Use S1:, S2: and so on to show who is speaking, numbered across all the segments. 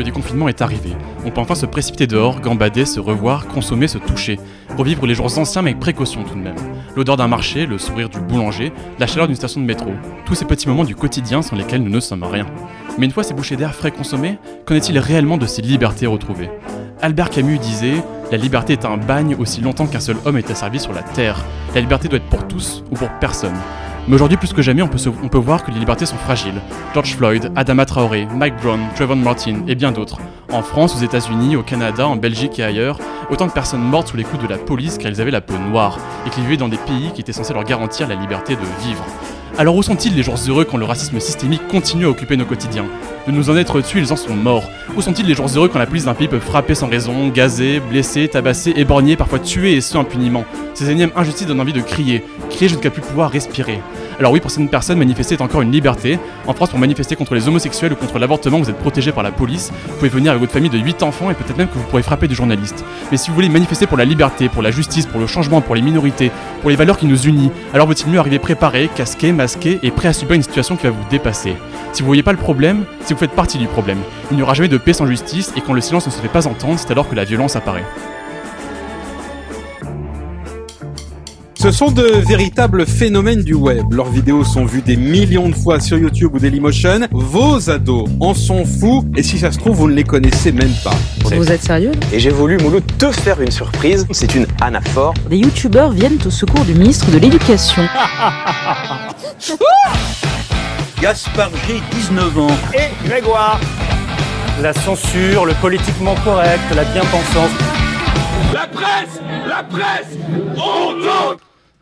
S1: Le déconfinement est arrivé. On peut enfin se précipiter dehors, gambader, se revoir, consommer, se toucher. Revivre les jours anciens mais avec précaution tout de même. L'odeur d'un marché, le sourire du boulanger, la chaleur d'une station de métro. Tous ces petits moments du quotidien sans lesquels nous ne sommes rien. Mais une fois ces bouchées d'air frais consommées, qu'en est-il réellement de ces libertés retrouvées? Albert Camus disait La liberté est un bagne aussi longtemps qu'un seul homme est asservi sur la terre. La liberté doit être pour tous ou pour personne. Mais aujourd'hui, plus que jamais, on peut, voir que les libertés sont fragiles. George Floyd, Adama Traoré, Mike Brown, Trayvon Martin et bien d'autres. En France, aux États-Unis, au Canada, en Belgique et ailleurs, autant de personnes mortes sous les coups de la police car elles avaient la peau noire et qui vivaient dans des pays qui étaient censés leur garantir la liberté de vivre. Alors où sont-ils les jours heureux quand le racisme systémique continue à occuper nos quotidiens? De nous en être tués, ils en sont morts. Où sont-ils les jours heureux quand la police d'un pays peut frapper sans raison, gazer, blesser, tabasser, éborgner, parfois tuer et ce impunément? Ces énièmes injustices donnent envie de crier, crier jusqu'à plus pouvoir respirer. Alors oui, pour certaines personnes, manifester est encore une liberté. En France, pour manifester contre les homosexuels ou contre l'avortement, vous êtes protégé par la police. Vous pouvez venir avec votre famille de 8 enfants et peut-être même que vous pourrez frapper des journalistes. Mais si vous voulez manifester pour la liberté, pour la justice, pour le changement, pour les minorités, pour les valeurs qui nous unissent, alors vaut-il mieux arriver préparé, casqué, masqué et prêt à subir une situation qui va vous dépasser? Si vous voyez pas le problème, si vous faites partie du problème. Il n'y aura jamais de paix sans justice et quand le silence ne se fait pas entendre, c'est alors que la violence apparaît.
S2: Ce sont de véritables phénomènes du web. Leurs vidéos sont vues des millions de fois sur YouTube ou Dailymotion. Vos ados en sont fous et si ça se trouve, vous ne les connaissez même pas.
S3: Vous êtes sérieux
S4: Et j'ai voulu, Mouloud, te faire une surprise. C'est une anaphore.
S3: Des youtubeurs viennent au secours du ministre de l'Éducation.
S5: Gaspard G, 19 ans.
S6: et Grégoire. La censure, le politiquement correct, la bien-pensance.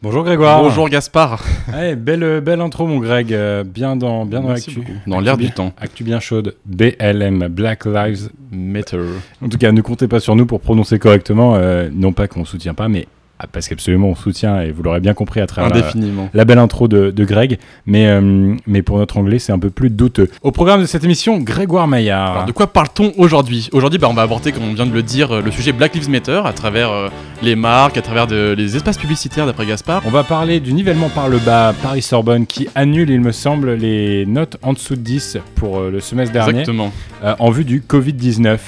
S7: Bonjour Grégoire.
S1: Bonjour Gaspard.
S7: Ouais, belle, belle intro mon Greg, euh, bien dans, bien dans l'actu.
S1: Dans l'air du temps.
S7: Actu bien chaude. BLM, Black Lives.
S1: Matter.
S7: En tout cas, ne comptez pas sur nous pour prononcer correctement. euh, non pas qu'on soutient pas, mais ah, parce qu'absolument on soutient et vous l'aurez bien compris à travers la, belle intro de, de Greg. Mais, euh, mais pour notre anglais, c'est un peu plus douteux. Au programme de cette émission, Grégoire Maillard.
S1: Alors de quoi parle-t-on aujourd'hui? Aujourd'hui, bah, on va aborder, comme on vient de le dire, euh, le sujet Black Lives Matter à travers euh, les marques, à travers de- les espaces publicitaires d'après Gaspard.
S7: On va parler du nivellement par le bas Paris-Sorbonne qui annule, il me semble, les notes en dessous de 10 pour euh, le semestre dernier.
S1: Exactement.
S7: euh, en vue du Covid-19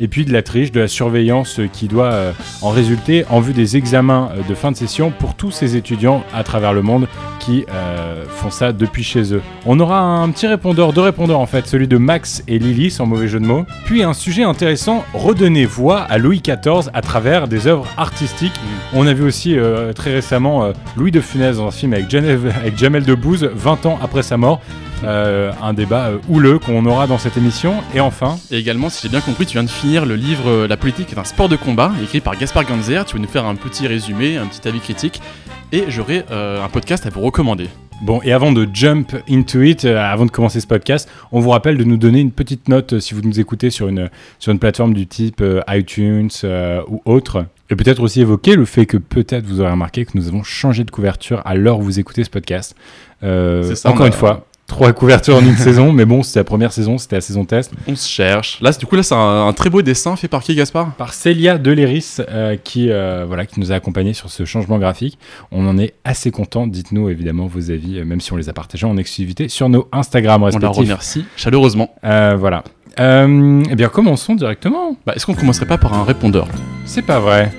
S7: et puis de la triche, de la surveillance qui doit euh, en résulter en vue des examens euh, de fin de session pour tous ces étudiants à travers le monde qui euh, font ça depuis chez eux. On aura un petit répondeur, deux répondeurs en fait, celui de Max et Lily sans mauvais jeu de mots. Puis un sujet intéressant, redonner voix à Louis XIV à travers des œuvres artistiques. On a vu aussi euh, très récemment euh, Louis de Funès dans un film avec, Geneviève- avec Jamel Debbouze 20 ans après sa mort. Euh, un débat euh, houleux qu'on aura dans cette émission. Et enfin,
S1: Et également, si j'ai bien compris, tu viens de finir le livre euh, La politique est un sport de combat, écrit par Gaspard Ganzer. Tu vas nous faire un petit résumé, un petit avis critique, et j'aurai euh, un podcast à vous recommander.
S7: Bon, et avant de jump into it, euh, avant de commencer ce podcast, on vous rappelle de nous donner une petite note euh, si vous nous écoutez sur une, sur une plateforme du type euh, iTunes ou autre. Et peut-être aussi évoquer le fait que peut-être vous aurez remarqué que nous avons changé de couverture à l'heure où vous écoutez ce podcast.
S1: Ça,
S7: encore
S1: a-
S7: une fois, trois couvertures en une saison, mais bon, c'est la première saison, c'était la saison test.
S1: On se cherche. Là, du coup, là, c'est un, un très beau dessin fait par qui, Gaspard?
S7: Par Célia Deléris, euh, qui, euh, voilà, qui nous a accompagnés sur ce changement graphique. On en est assez content. Dites-nous évidemment vos avis, euh, même si on les a partagés en exclusivité sur nos Instagram
S1: On la
S7: respectifs.
S1: remercie chaleureusement.
S7: Euh, voilà. Eh bien, commençons directement.
S1: Bah, Est-ce qu'on commencerait pas par un répondeur?
S7: C'est pas vrai.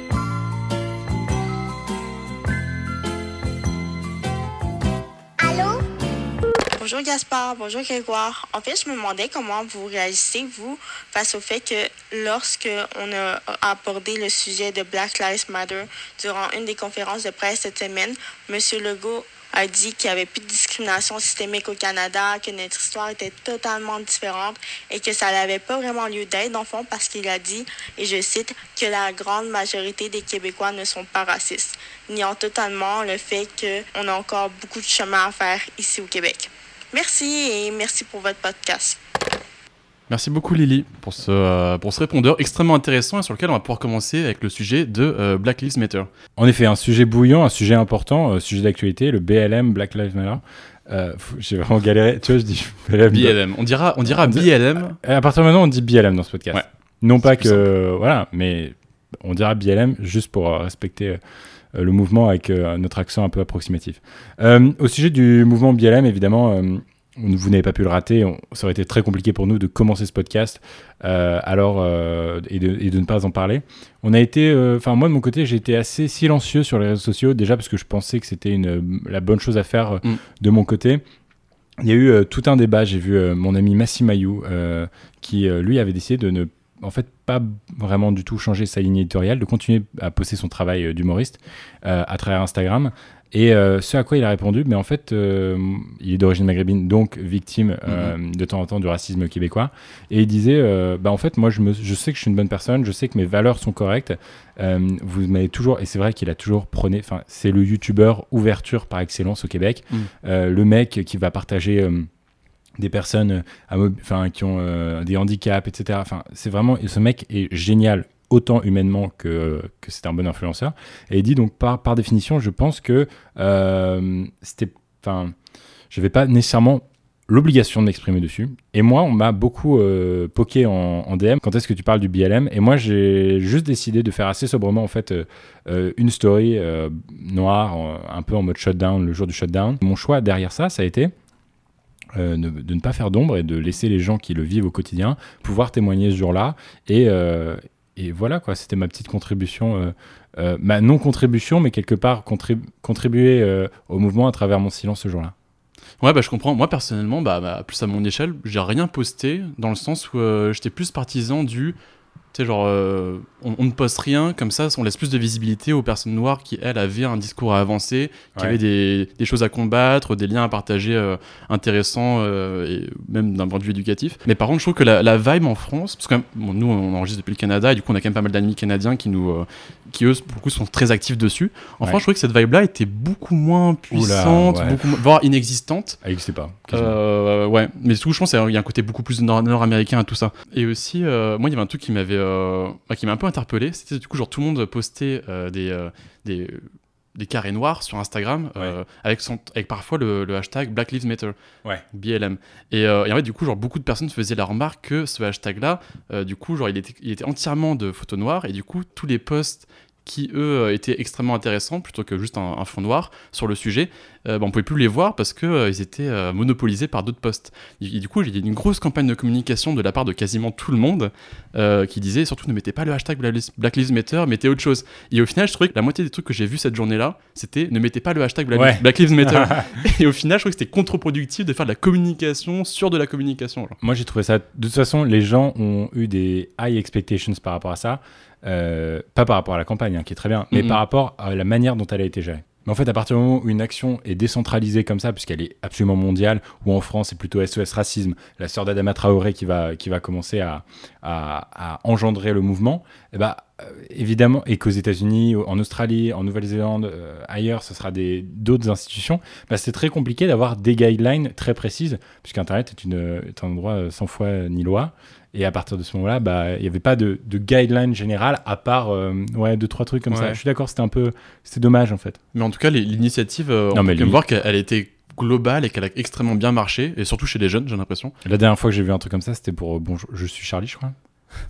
S8: Bonjour Gaspard, bonjour Grégoire. En fait, je me demandais comment vous réagissez, vous, face au fait que lorsque on a abordé le sujet de Black Lives Matter durant une des conférences de presse cette semaine, M. Legault a dit qu'il n'y avait plus de discrimination systémique au Canada, que notre histoire était totalement différente et que ça n'avait pas vraiment lieu d'être, le fond, parce qu'il a dit, et je cite, que la grande majorité des Québécois ne sont pas racistes, niant totalement le fait qu'on a encore beaucoup de chemin à faire ici au Québec. Merci et merci pour votre podcast.
S1: Merci beaucoup Lily pour ce, euh, pour ce répondeur extrêmement intéressant et sur lequel on va pouvoir commencer avec le sujet de euh, Black Lives Matter.
S7: En effet, un sujet bouillant, un sujet important, un sujet d'actualité, le BLM, Black Lives Matter. Euh, J'ai vraiment galéré. Tu vois, je dis BLM.
S1: BLM. On dira, on dira BLM.
S7: À partir de maintenant, on dit BLM dans ce podcast.
S1: Ouais.
S7: Non pas que. Voilà, mais on dira BLM juste pour euh, respecter euh, le mouvement avec euh, notre accent un peu approximatif. Euh, au sujet du mouvement BLM, évidemment, euh, vous n'avez pas pu le rater, on- ça aurait été très compliqué pour nous de commencer ce podcast euh, alors euh, et, de, et de ne pas en parler. On a été, euh, enfin moi de mon côté, j'ai été assez silencieux sur les réseaux sociaux déjà parce que je pensais que c'était la bonne chose à faire euh,
S1: Mm.
S7: de mon côté. Il y a eu euh, tout un débat. J'ai vu euh, mon ami Massimayou euh, qui euh, lui avait décidé de ne en fait pas vraiment du tout changer sa ligne éditoriale, de continuer à poster son travail euh, d'humoriste euh, à travers Instagram. Et euh, ce à quoi il a répondu, mais en fait, euh, il est d'origine maghrébine, donc victime euh, de temps en temps du racisme québécois. Et il disait, bah en fait, moi, je, me, je sais que je suis une bonne personne, je sais que mes valeurs sont correctes. Vous m'avez toujours, et c'est vrai qu'il a toujours prôné, enfin, c'est le youtubeur ouverture par excellence au Québec.
S1: Mm.
S7: Euh, le mec qui va partager des personnes mob- enfin, qui ont euh, des handicaps, etc. Enfin, c'est vraiment, ce mec est génial autant humainement que, que c'est un bon influenceur. Et il dit donc par, par définition, je pense que euh, c'était, enfin, je vais pas nécessairement l'obligation de m'exprimer dessus. Et moi, on m'a beaucoup euh, poké en, DM. Quand est-ce que tu parles du BLM Et moi, j'ai juste décidé de faire assez sobrement en fait euh, euh, une story euh, noire, un peu en mode shutdown, le jour du shutdown. Mon choix derrière ça, ça a été euh, de, ne pas faire d'ombre et de laisser les gens qui le vivent au quotidien pouvoir témoigner ce jour-là. Et, euh, et voilà, quoi, c'était ma petite contribution, euh, ma non-contribution, mais quelque part contrib- contribuer au mouvement à travers mon silence ce jour-là.
S1: Ouais, bah je comprends. Moi, personnellement, bah, bah, plus à mon échelle, j'ai rien posté dans le sens où j'étais plus partisan du. Tu sais, genre, euh, on, on ne poste rien, comme ça, on laisse plus de visibilité aux personnes noires qui, elles, avaient un discours à avancer, qui
S7: Ouais.
S1: avaient des, des choses à combattre, des liens à partager euh, intéressants, euh, et même d'un point de vue éducatif. Mais par contre, je trouve que la, la vibe en France, parce que bon, nous, on enregistre depuis le Canada, et du coup, on a quand même pas mal d'amis canadiens qui, nous, qui eux, pour le coup, sont très actifs dessus. En
S7: Ouais.
S1: France, je trouvais que cette vibe-là était beaucoup moins puissante,
S7: ouais.
S1: beaucoup voire inexistante.
S7: Elle n'existait pas.
S1: Euh, ouais, mais tout, je pense qu'il y a un côté beaucoup plus nord- nord-américain à tout ça. Et aussi, euh, moi, il y avait un truc qui m'avait, euh, bah, qui m'a un peu interpellé. C'était du coup, genre, tout le monde postait euh, des, euh, des, des carrés noirs sur Instagram avec, son, avec parfois le, le hashtag Black Lives Matter,
S7: Ouais.
S1: BLM. Et, et en fait, du coup, genre, beaucoup de personnes faisaient la remarque que ce hashtag-là, euh, du coup, genre, il était, il était entièrement de photos noires et du coup, tous les posts qui eux étaient extrêmement intéressants plutôt que juste un, un fond noir sur le sujet, euh, bah, on pouvait plus les voir parce que euh, étaient euh, monopolisés par d'autres posts. Et, et du coup, il y a eu une grosse campagne de communication de la part de quasiment tout le monde euh, qui disait surtout ne mettez pas le hashtag Black Lives- Matter, mettez autre chose. Et au final, je trouvais que la moitié des trucs que j'ai vus cette journée-là, c'était ne mettez pas le hashtag Black,
S7: Ouais.
S1: Black Lives Matter. et au final, je trouvais que c'était contre-productif de faire de la communication sur de la communication. genre.
S7: Moi, j'ai trouvé ça. De toute façon, les gens ont eu des high expectations par rapport à ça. Euh, pas par rapport à la campagne, hein, qui est très bien, mais par rapport à la manière dont elle a été gérée. Mais en fait, à partir du moment où une action est décentralisée comme ça, puisqu'elle est absolument mondiale, ou en France, c'est plutôt SOS Racisme, la sœur d'Adama Traoré qui va, qui va commencer à, à, engendrer le mouvement, eh ben, euh, évidemment, et qu'aux États-Unis, en Australie, en Nouvelle-Zélande, euh, ailleurs, ce sera d'autres institutions, bah, c'est très compliqué d'avoir des guidelines très précises, puisqu'Internet est, est un endroit euh, sans foi ni loi. Et à partir de ce moment-là, bah, il n'y avait pas de, de guideline générale, à part euh, ouais, deux, trois trucs comme ça. Je suis d'accord, c'était un peu. C'était dommage, en fait.
S1: Mais en tout cas, l'initiative, euh, on peut
S7: lui-
S1: voir qu'elle elle était globale et qu'elle a extrêmement bien marché, et surtout chez les jeunes, j'ai l'impression.
S7: La dernière fois que j'ai vu un truc comme ça, c'était pour euh, Bonjour, je suis Charlie, je crois.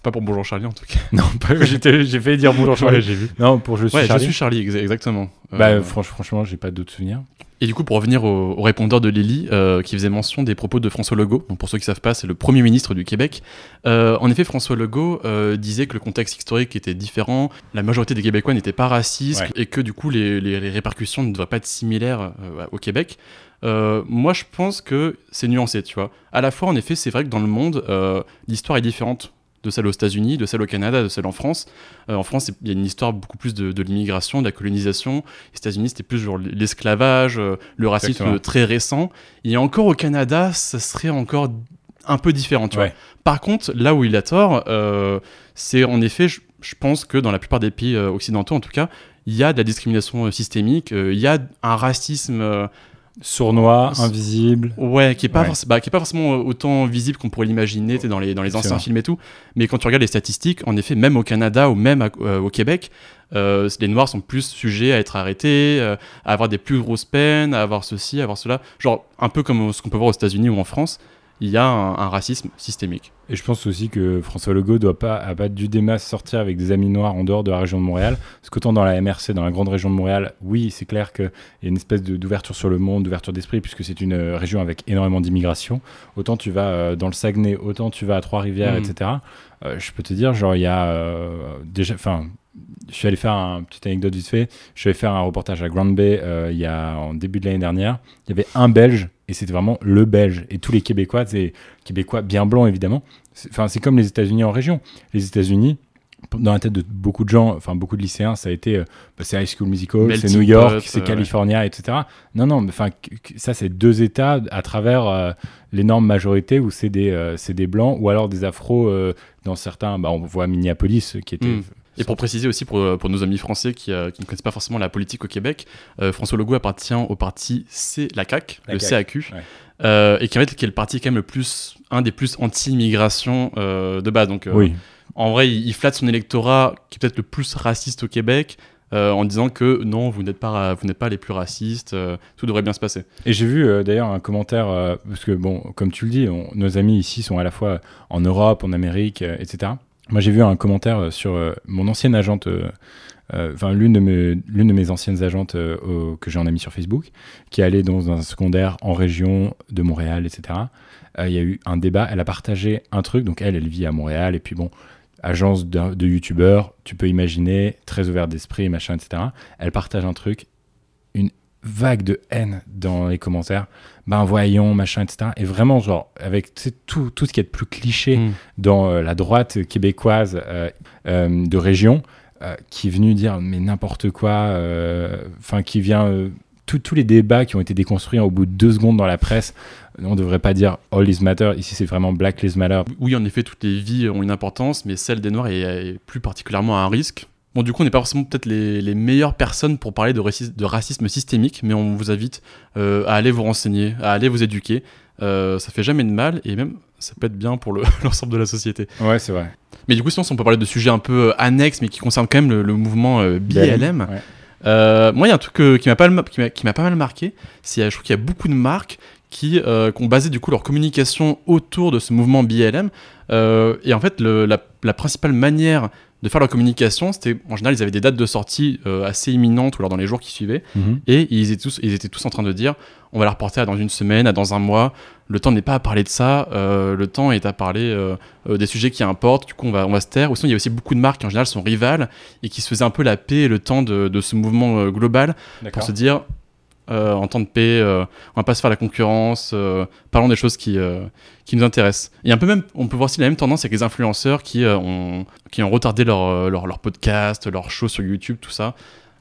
S1: Pas pour Bonjour Charlie en tout cas.
S7: Non, j'ai failli dire Bonjour Charlie.
S1: j'ai vu.
S7: Non, pour Je suis
S1: Ouais,
S7: Charlie.
S1: je suis Charlie, exa- exactement.
S7: Bah,
S1: Euh,
S7: franch- franchement, j'ai pas d'autres souvenirs.
S1: Et du coup, pour revenir au, au répondeur de Lily, euh, qui faisait mention des propos de François Legault, donc pour ceux qui savent pas, c'est le Premier ministre du Québec. Euh, en effet, François Legault euh, disait que le contexte historique était différent, la majorité des Québécois n'étaient pas racistes,
S7: Ouais.
S1: et que du coup, les, les- les répercussions ne devraient pas être similaires euh, au Québec. Euh, moi, je pense que c'est nuancé, tu vois. À la fois, en effet, c'est vrai que dans le monde, euh, l'histoire est différente de celle aux États-Unis, de celle au Canada, de celle en France. Euh, en France, il y a une histoire beaucoup plus de, de l'immigration, de la colonisation. Les États-Unis, c'était plus genre l'esclavage, euh, le racisme
S7: Exactement.
S1: très récent. Et encore au Canada, ça serait encore un peu différent, tu
S7: Ouais.
S1: vois. Par contre, là où il a tort, euh, c'est en effet, je, je pense que dans la plupart des pays occidentaux, en tout cas, il y a de la discrimination systémique, il y a un racisme
S7: Sournois, invisible.
S1: Ouais, qui est pas,
S7: Ouais.
S1: bah, qui est pas forcément autant visible qu'on pourrait l'imaginer dans les, dans les anciens films et tout. Mais quand tu regardes les statistiques, en effet, même au Canada ou même à- euh, au Québec, euh, les Noirs sont plus sujets à être arrêtés, euh, à avoir des plus grosses peines, à avoir ceci, à avoir cela. Genre, un peu comme ce qu'on peut voir aux États-Unis ou en France. Il y a un, un racisme systémique.
S7: Et je pense aussi que François Legault doit pas, a pas dû des masses sortir avec des amis noirs en dehors de la région de Montréal. Parce qu'autant dans la MRC, dans la grande région de Montréal, oui, c'est clair qu'il y a une espèce d'ouverture sur le monde, d'ouverture d'esprit, puisque c'est une euh, région avec énormément d'immigration. Autant tu vas euh, dans le Saguenay, autant tu vas à Trois-Rivières,
S1: Mhm.
S7: etc. Euh, je peux te dire, genre, il y a euh, déjà. Enfin, je suis allé faire un petite anecdote vite fait. Je suis allé faire un reportage à Grand Bay euh, il y a en début de l'année dernière. Il y avait un Belge et c'était vraiment le Belge. Et tous les Québécois, c'est Québécois bien blancs évidemment. C'est- Enfin, c'est comme les États-Unis en région. Les États-Unis, dans la tête de beaucoup de gens, enfin beaucoup de lycéens, ça a été, euh, bah, c'est High School Musical, c'est New York, c'est
S1: euh,
S7: California, etc. Non, non, enfin, ça c'est deux États à travers euh, l'énorme majorité où c'est des, c'est des blancs ou alors des afros dans certains. Bah, on voit Minneapolis qui était.
S1: Mm. Et pour préciser aussi pour, pour nos amis français qui, euh, qui ne connaissent pas forcément la politique au Québec, euh, François Legault appartient au parti C, la CAQ,
S7: La
S1: le
S7: CAQ,
S1: CAQ,
S7: ouais.
S1: euh, et qui, en fait, qui est le parti quand même le plus, un des plus anti-immigration euh, de base. Donc, euh,
S7: Oui.
S1: en vrai, il, il flatte son électorat qui est peut-être le plus raciste au Québec. euh, en disant que non, vous n'êtes pas, vous n'êtes pas les plus racistes, euh, tout devrait bien se passer.
S7: Et j'ai vu euh, d'ailleurs un commentaire, euh, parce que bon, comme tu le dis, on- nos amis ici sont à la fois en Europe, en Amérique, euh, etc. Moi j'ai vu un commentaire euh, sur euh, mon ancienne agente, euh, enfin l'une de mes, de mes anciennes agentes que j'ai en ami sur Facebook, qui allée dans un secondaire en région de Montréal, etc. Il y a eu un débat, elle a partagé un truc, donc elle, elle vit à Montréal, et puis bon, agence de, de youtubeurs, tu peux imaginer, très ouvert d'esprit, machin, etc. Elle partage un truc, vague de haine dans les commentaires. Ben voyons, machin, etc. Et vraiment, genre, avec tout, tout ce qui est de plus cliché
S1: Mm.
S7: dans euh, la droite québécoise euh, euh, de région, qui est venu dire mais n'importe quoi, enfin, qui vient. tous- les débats qui ont été déconstruits au bout de deux secondes dans la presse, on ne devrait pas dire All Lives Matter, ici c'est vraiment Black Lives Matter.
S1: Oui, en effet, toutes les vies ont une importance, mais celle des Noirs est, est plus particulièrement un risque. Bon, du coup, on n'est pas forcément peut-être les, les meilleures personnes pour parler de, racisme, de racisme systémique, mais on vous invite euh, à aller vous renseigner, à aller vous éduquer. Euh, ça fait jamais de mal, et même ça peut être bien pour le- l'ensemble de la société.
S7: Ouais, c'est vrai.
S1: Mais du coup, sinon, si on peut parler de sujets un peu euh, annexes, mais qui concernent quand même le, le mouvement euh, BLM.
S7: Ouais.
S1: Euh, moi, il y a un truc qui m'a pas, mal- qui m'a- qui m'a pas mal marqué. C'est, je trouve qu'il y a beaucoup de marques qui, euh, qui ont basé du coup leur communication autour de ce mouvement BLM. Euh, et en fait, le- la, la principale manière de faire leur communication, c'était en général, ils avaient des dates de sortie euh, assez imminentes ou alors dans les jours qui suivaient.
S7: Mhm.
S1: Et ils étaient, tous, ils étaient tous en train de dire on va la reporter à dans une semaine, à dans un mois. Le temps n'est pas à parler de ça, euh, le temps est à parler euh, euh, des sujets qui importent. Du coup, on va, on va se taire. Ou sinon, il y a aussi beaucoup de marques qui en général sont rivales et qui se faisaient un peu la paix et le temps de, de ce mouvement euh, global pour se dire en temps de paix, euh, on va pas se faire la concurrence, euh, parlons des choses qui, euh, qui nous intéressent. Et un peu même, on peut voir aussi la même tendance avec les influenceurs qui, euh, ont, qui ont retardé leur, euh, leur, leur podcast, leur show sur YouTube, tout ça.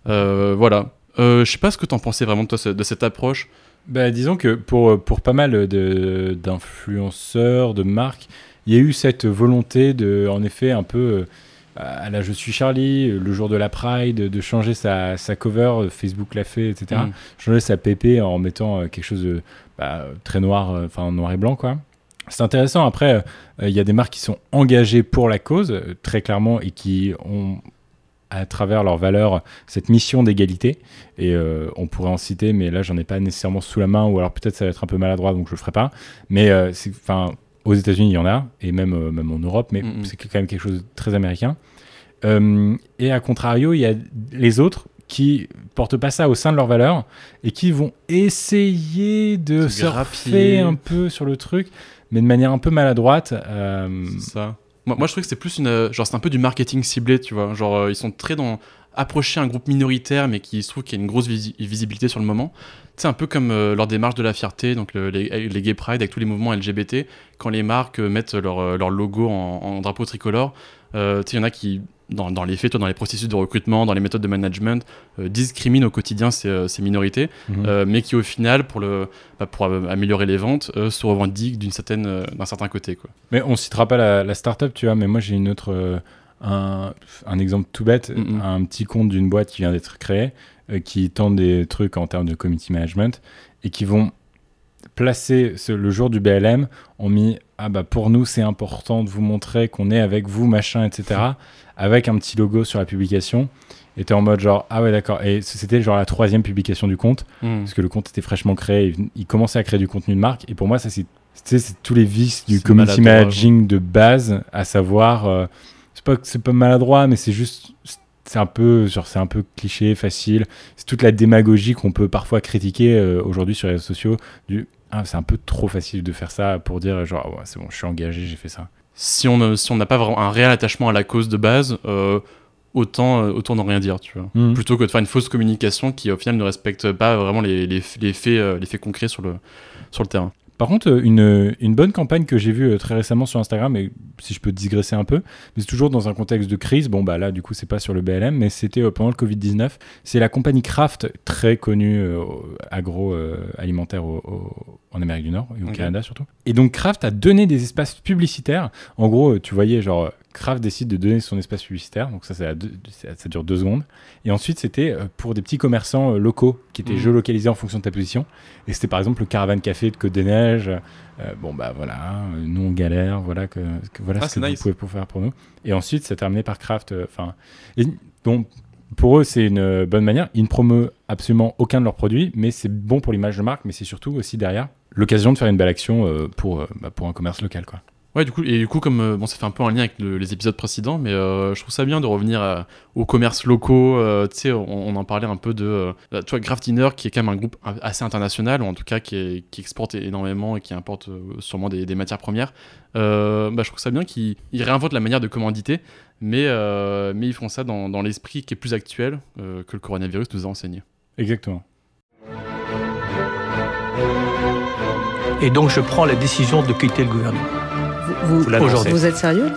S1: Euh, voilà. Euh, je sais pas ce que t'en pensais vraiment de, de cette approche.
S7: Bah, disons que pour, pour pas mal de- d'influenceurs, de, marques, il y a eu cette volonté de, en effet, un peu euh, à la Je suis Charlie, euh, le jour de la Pride, de changer sa, sa cover, euh, Facebook l'a fait, etc.
S1: Mm.
S7: Changer sa PP en mettant euh, quelque chose de bah, très noir, euh, enfin noir et blanc, quoi. C'est intéressant. Après, euh, il y a des marques qui sont engagées pour la cause, euh, très clairement, et qui ont à travers leurs valeurs cette mission d'égalité et euh, on pourrait en citer mais là j'en ai pas nécessairement sous la main ou alors peut-être ça va être un peu maladroit donc je le ferai pas mais euh, enfin aux États-Unis il y en a et même euh, même en Europe mais c'est quand même quelque chose de très américain Euh, et à contrario il y a les autres qui portent pas ça au sein de leurs valeurs et qui vont essayer de
S1: Se
S7: surfer un peu sur le truc mais de manière un peu maladroite euh,
S1: ça. Moi, moi, je trouve que c'est plus une. Genre, c'est un peu du marketing ciblé, tu vois. Genre, ils sont très dans. Approcher un groupe minoritaire, mais qui se trouve qu'il y a une grosse visi- visibilité sur le moment. C'est un peu comme euh, lors des marches de la fierté, donc le- les, les Gay Pride avec tous les mouvements LGBT, quand les marques euh, mettent leur, euh, leur logo en, en drapeau tricolore. euh, il y en a qui, dans, dans les faits, toi, dans les processus de recrutement, dans les méthodes de management, euh, discriminent au quotidien ces, euh, ces minorités,
S7: Mhm.
S1: euh, mais qui, au final, pour, le, bah, pour euh, améliorer les ventes, euh, se revendiquent d'une certaine, euh, d'un certain côté. Quoi.
S7: Mais on citera pas la, la startup, tu vois, mais moi j'ai une autre, euh, un, un exemple tout bête, un petit compte d'une boîte qui vient d'être créée, euh, qui tente des trucs en termes de community management et qui vont placer ce- le jour du BLM, ont mis ah bah pour nous c'est important de vous montrer qu'on est avec vous machin etc. avec un petit logo sur la publication. Et t'es en mode genre ah ouais d'accord et c'était genre la troisième publication du compte parce que le compte était fraîchement créé, il, il commençait à créer du contenu de marque, et pour moi, ça c'est tous les vices du community managing de base, à savoir, euh, c'est pas c'est pas maladroit, mais c'est juste, c'est un peu, genre, c'est un peu cliché, facile. C'est toute la démagogie qu'on peut parfois critiquer euh, aujourd'hui sur les réseaux sociaux. Du, ah, c'est un peu trop facile de faire ça pour dire, genre, ah ouais, c'est bon, je suis engagé, j'ai fait ça.
S1: Si on ne- si on n'a pas vraiment un réel attachement à la cause de base, euh, autant, euh, autant n'en rien dire, tu vois.
S7: Mhm.
S1: Plutôt que de faire une fausse communication qui, au final, ne respecte pas vraiment les, les, les faits, euh, les faits concrets sur le, sur le terrain.
S7: Par contre, euh, une, une bonne campagne que j'ai vue euh, très récemment sur Instagram, et si je peux digresser un peu, mais c'est toujours dans un contexte de crise. Bon, bah là, du coup, c'est pas sur le BLM, mais c'était euh, pendant le Covid-19. C'est la compagnie Kraft, très connue euh, agroalimentaire en Amérique du Nord et au. Canada surtout. Et donc, Kraft a donné des espaces publicitaires. En gros, tu voyais, genre, Kraft décide de donner son espace publicitaire. Donc, ça, ça, ça dure deux secondes. Et ensuite, c'était euh, pour des petits commerçants euh, locaux qui étaient
S1: Mhm.
S7: géolocalisés en fonction de ta position. Et c'était par exemple le Caravane Café de Côte des Neiges. Euh, bon, bah voilà, euh, nous on galère, voilà, que, que- voilà
S1: Ah,
S7: ce que
S1: nice.
S7: vous pouvez faire pour nous. Et ensuite, c'est terminé par Kraft. euh, Enfin, et bon, pour eux, c'est une bonne manière. Ils ne promeuvent absolument aucun de leurs produits, mais c'est bon pour l'image de marque, mais c'est surtout aussi derrière l'occasion de faire une belle action euh, pour, bah, pour un commerce local. Quoi.
S1: Ouais, du coup, et du coup, comme euh, bon, ça fait un peu un lien avec le- les épisodes précédents, mais euh, je trouve ça bien de revenir à- aux commerces locaux. euh, tu sais, on, on en parlait un peu de, euh, bah, tu vois, Craft Dinner, qui est quand même un groupe a- assez international, ou en tout cas qui, est- qui exporte énormément et qui importe euh, sûrement des, des matières premières. Euh, bah, je trouve ça bien qu'ils ils réinventent la manière de commanditer, mais, euh, mais ils font ça dans, dans l'esprit qui est plus actuel euh, que le coronavirus nous a enseigné.
S7: Exactement.
S9: Et donc je prends la décision de quitter le gouvernement.
S3: Vous, vous,
S9: l'annoncez.
S3: vous êtes sérieux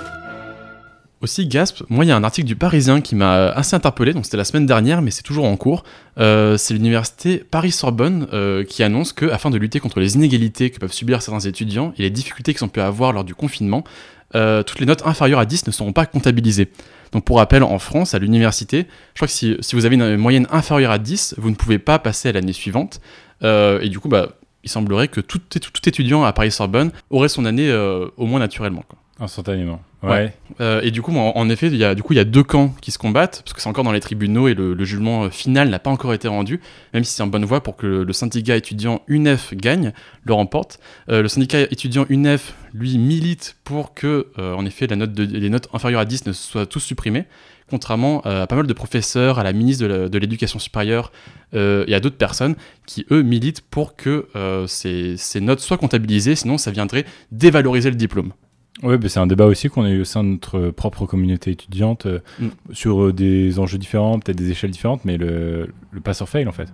S1: Aussi, Gasp, moi, il y a un article du Parisien qui m'a assez interpellé, donc c'était la semaine dernière, mais c'est toujours en cours. Euh, c'est l'université Paris-Sorbonne euh, qui annonce que, afin de lutter contre les inégalités que peuvent subir certains étudiants et les difficultés qu'ils ont pu avoir lors du confinement, euh, toutes les notes inférieures à 10 ne seront pas comptabilisées. Donc, pour rappel, en France, à l'université, je crois que si, si vous avez une moyenne inférieure à 10, vous ne pouvez pas passer à l'année suivante. Euh, et du coup, bah, il semblerait que tout, étudiant à Paris-Sorbonne aurait son année euh, au moins naturellement. Quoi.
S7: Instantanément.
S1: Ouais.
S7: Ouais.
S1: Euh, et du coup, en, en effet, il y a, du coup, il y a deux camps qui se combattent, parce que c'est encore dans les tribunaux et le, le jugement euh, final n'a pas encore été rendu, même si c'est en bonne voie pour que le, le syndicat étudiant UNEF gagne, le remporte. Euh, le syndicat étudiant UNEF, lui, milite pour que, euh, en effet, la note de- les notes inférieures à 10 ne soient tous supprimées, contrairement euh, à pas mal de professeurs, à la ministre de l'Éducation supérieure euh, et à d'autres personnes qui, eux, militent pour que euh, ces, ces notes soient comptabilisées, sinon ça viendrait dévaloriser le diplôme.
S7: Ouais, bah, c'est un débat aussi qu'on a eu au sein de notre propre communauté étudiante euh,
S1: Mm.
S7: sur des enjeux différents, peut-être des échelles différentes, mais le, le pass or fail en fait.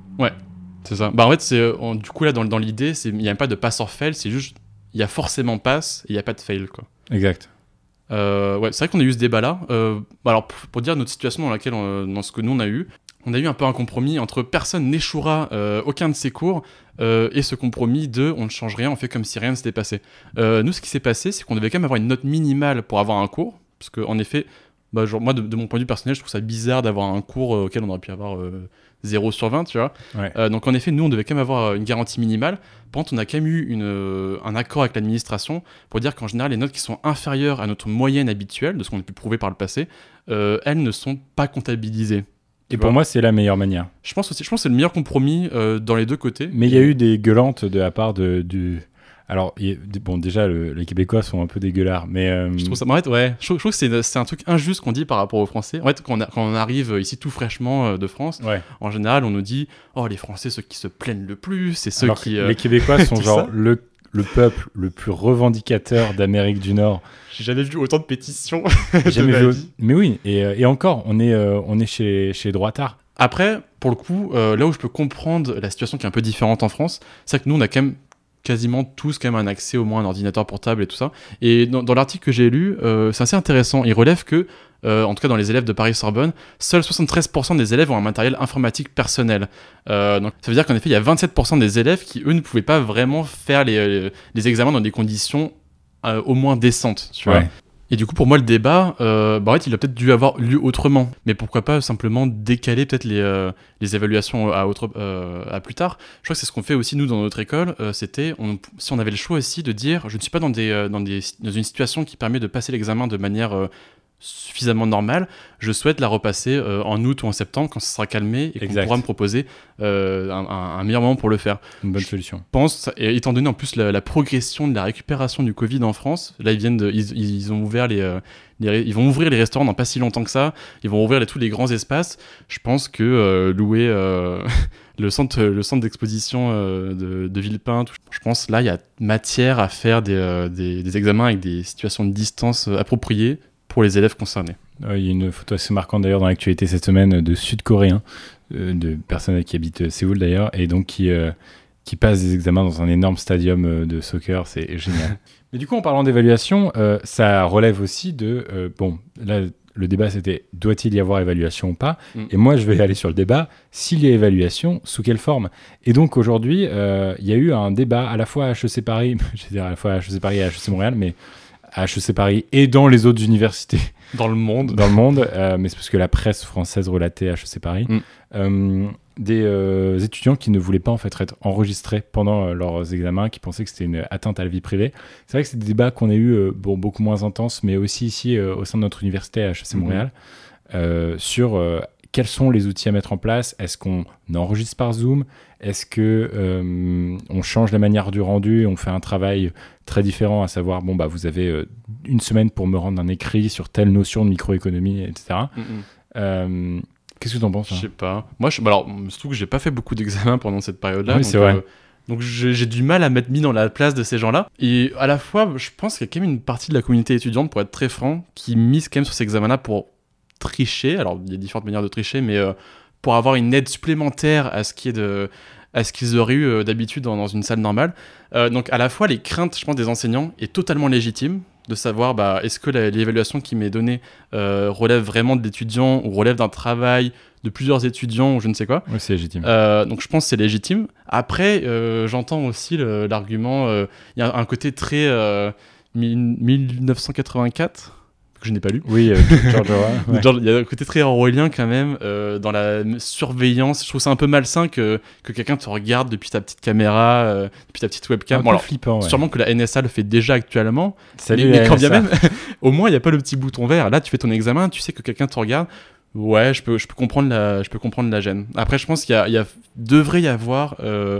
S1: C'est ça. Bah en fait, c'est du coup là dans, dans l'idée, il n'y a pas de pass or fail, c'est juste il y a forcément pass et il n'y a pas de fail quoi.
S7: Exact.
S1: Euh, ouais, c'est vrai qu'on a eu ce débat là. alors pour, dire notre situation dans laquelle on- dans ce que nous on a eu, on a eu un peu un compromis entre personne n'échouera euh, aucun de ses cours euh, et ce compromis de on ne change rien, on fait comme si rien ne s'était passé. Euh, nous, ce qui s'est passé, c'est qu'on devait quand même avoir une note minimale pour avoir un cours, parce que en effet, bah, moi de, mon point de vue personnel, je trouve ça bizarre d'avoir un cours euh, auquel on aurait pu avoir euh, 0 sur 20, tu vois.
S7: Ouais.
S1: Euh, donc en effet, nous, on devait quand même avoir euh, une garantie minimale. Par contre, on a quand même eu une, euh, un accord avec l'administration pour dire qu'en général, les notes qui sont inférieures à notre moyenne habituelle, de ce qu'on a pu prouver par le passé, euh, elles ne sont pas comptabilisées.
S7: Et pour moi, c'est la meilleure manière.
S1: Je pense aussi, je pense que c'est le meilleur compromis dans les deux côtés.
S7: Mais il y a eu des gueulantes de la part de, du. Alors, bon, déjà, le- les Québécois sont un peu des gueulards, mais. euh,
S1: Je trouve ça, en fait, ouais, je trouve, je trouve que c'est, un truc injuste qu'on dit par rapport aux Français. En fait, quand on, a- quand on arrive ici tout fraîchement euh, de France,
S7: Ouais.
S1: en général, on nous dit Oh, les Français, ceux qui se plaignent le plus, c'est ceux
S7: Alors
S1: qui. euh,
S7: les Québécois sont genre le, le peuple le plus revendicateur d'Amérique du Nord.
S1: J'ai jamais vu autant de pétitions.
S7: Jamais
S1: ma
S7: vu.
S1: vie.
S7: Mais oui, et, et encore, on est, euh, on est chez, chez Droitard.
S1: Après, pour le coup, euh, là où je peux comprendre la situation qui est un peu différente en France, c'est que nous, on a quand même quasiment tous quand même un accès au moins à un ordinateur portable et tout ça. Et dans, l'article que j'ai lu, euh, c'est assez intéressant. Il relève que, euh, en tout cas dans les élèves de Paris-Sorbonne, seuls 73% des élèves ont un matériel informatique personnel. Euh, donc ça veut dire qu'en effet, il y a 27% des élèves qui, eux, ne pouvaient pas vraiment faire les, les examens dans des conditions au moins décentes. Tu vois. Et du coup, pour moi, le débat, euh, bah, en fait, il a peut-être dû avoir lieu autrement. Mais pourquoi pas simplement décaler peut-être les, euh, les évaluations à, autre, euh, à plus tard Je crois que c'est ce qu'on fait aussi, nous, dans notre école. C'était, si on avait le choix aussi de dire, je ne suis pas dans, des, dans, des, dans une situation qui permet de passer l'examen de manière suffisamment normale, je souhaite la repasser euh, en août ou en septembre quand ça sera calmé et qu'on pourra me proposer euh, un, meilleur moment pour le faire.
S7: Une bonne
S1: Je
S7: solution.
S1: pense, et étant donné en plus la, la progression de la récupération du Covid en France, là ils viennent de, ils, ils ont ouvert les, euh, les ils vont ouvrir les restaurants dans pas si longtemps que ça, ils vont ouvrir les- tous les grands espaces. Je pense que louer le centre, le centre d'exposition de, de Villepinte, je pense là il y a matière à faire des, des, des examens avec des situations de distance appropriées pour les élèves concernés.
S7: Euh, Il y a une photo assez marquante d'ailleurs dans l'actualité cette semaine de Sud-Coréens, euh, de personnes qui habitent euh, Séoul d'ailleurs, et donc qui, euh, qui passent des examens dans un énorme stadium de soccer, c'est génial. Mais du coup, en parlant d'évaluation, euh, ça relève aussi de... euh, bon, là, le débat c'était doit-il y avoir évaluation ou pas
S1: Mm.
S7: Et moi, je vais aller sur le débat, s'il y a évaluation, sous quelle forme? Et donc aujourd'hui, euh, il y a eu un débat à la fois à HEC Paris, je veux dire à la fois à HEC Paris et à HEC Montréal, mais à HEC Paris et dans les autres universités
S1: Dans le monde,
S7: dans le monde, euh, mais c'est parce que la presse française relatait HEC Paris,
S1: Mm.
S7: euh, des euh, étudiants qui ne voulaient pas en fait être enregistrés pendant leurs examens, qui pensaient que c'était une atteinte à la vie privée. C'est vrai que c'est des débats qu'on a eu bon, beaucoup moins intenses, mais aussi ici au sein de notre université à HEC
S1: Mhm.
S7: Montréal, sur quels sont les outils à mettre en place? Est-ce qu'on enregistre par Zoom? Est-ce que euh, on change la manière du rendu on fait un travail très différent, à savoir bon bah vous avez euh, une semaine pour me rendre un écrit sur telle notion de microéconomie, etc.
S1: Mm, mm.
S7: Euh, Qu'est-ce que tu en penses
S1: Je
S7: hein
S1: sais pas. Moi, je, bah alors, surtout que j'ai pas fait beaucoup d'examens pendant cette période-là.
S7: Oui,
S1: donc,
S7: c'est vrai.
S1: donc j'ai du mal à m'être mis dans la place de ces gens-là. Et à la fois, je pense qu'il y a quand même une partie de la communauté étudiante, pour être très franc, qui mise quand même sur ces examens-là pour tricher. Alors, il y a différentes manières de tricher, mais pour avoir une aide supplémentaire à ce qui est de à ce qu'ils auraient eu euh, d'habitude dans, dans une salle normale. Euh, donc à la fois les craintes, je pense, des enseignants est totalement légitime de savoir bah, est-ce que l'évaluation qui m'est donnée euh, relève vraiment de l'étudiant ou relève d'un travail de plusieurs étudiants ou je ne sais quoi.
S7: Oui, c'est légitime.
S1: Euh, donc je pense que c'est légitime. Après, euh, j'entends aussi l'argument, il y a un côté très euh, mille- 1984 que je n'ai pas lu.
S7: Oui, euh, George ouais.
S1: Il y a un côté très orwellien quand même euh, dans la surveillance. Je trouve ça un peu malsain que, que quelqu'un te regarde depuis ta petite caméra, euh, depuis ta petite webcam.
S7: un
S1: Bon,
S7: peu
S1: alors,
S7: flippant. ouais.
S1: Sûrement que la NSA le fait déjà actuellement,
S7: Salut,
S1: mais, mais quand bien même, au moins il n'y a pas le petit bouton vert. Là, tu fais ton examen, tu sais que quelqu'un te regarde. Ouais, je peux, je peux comprendre la, je peux comprendre la gêne. Après, je pense qu'il y a, il y a- devrait y avoir euh,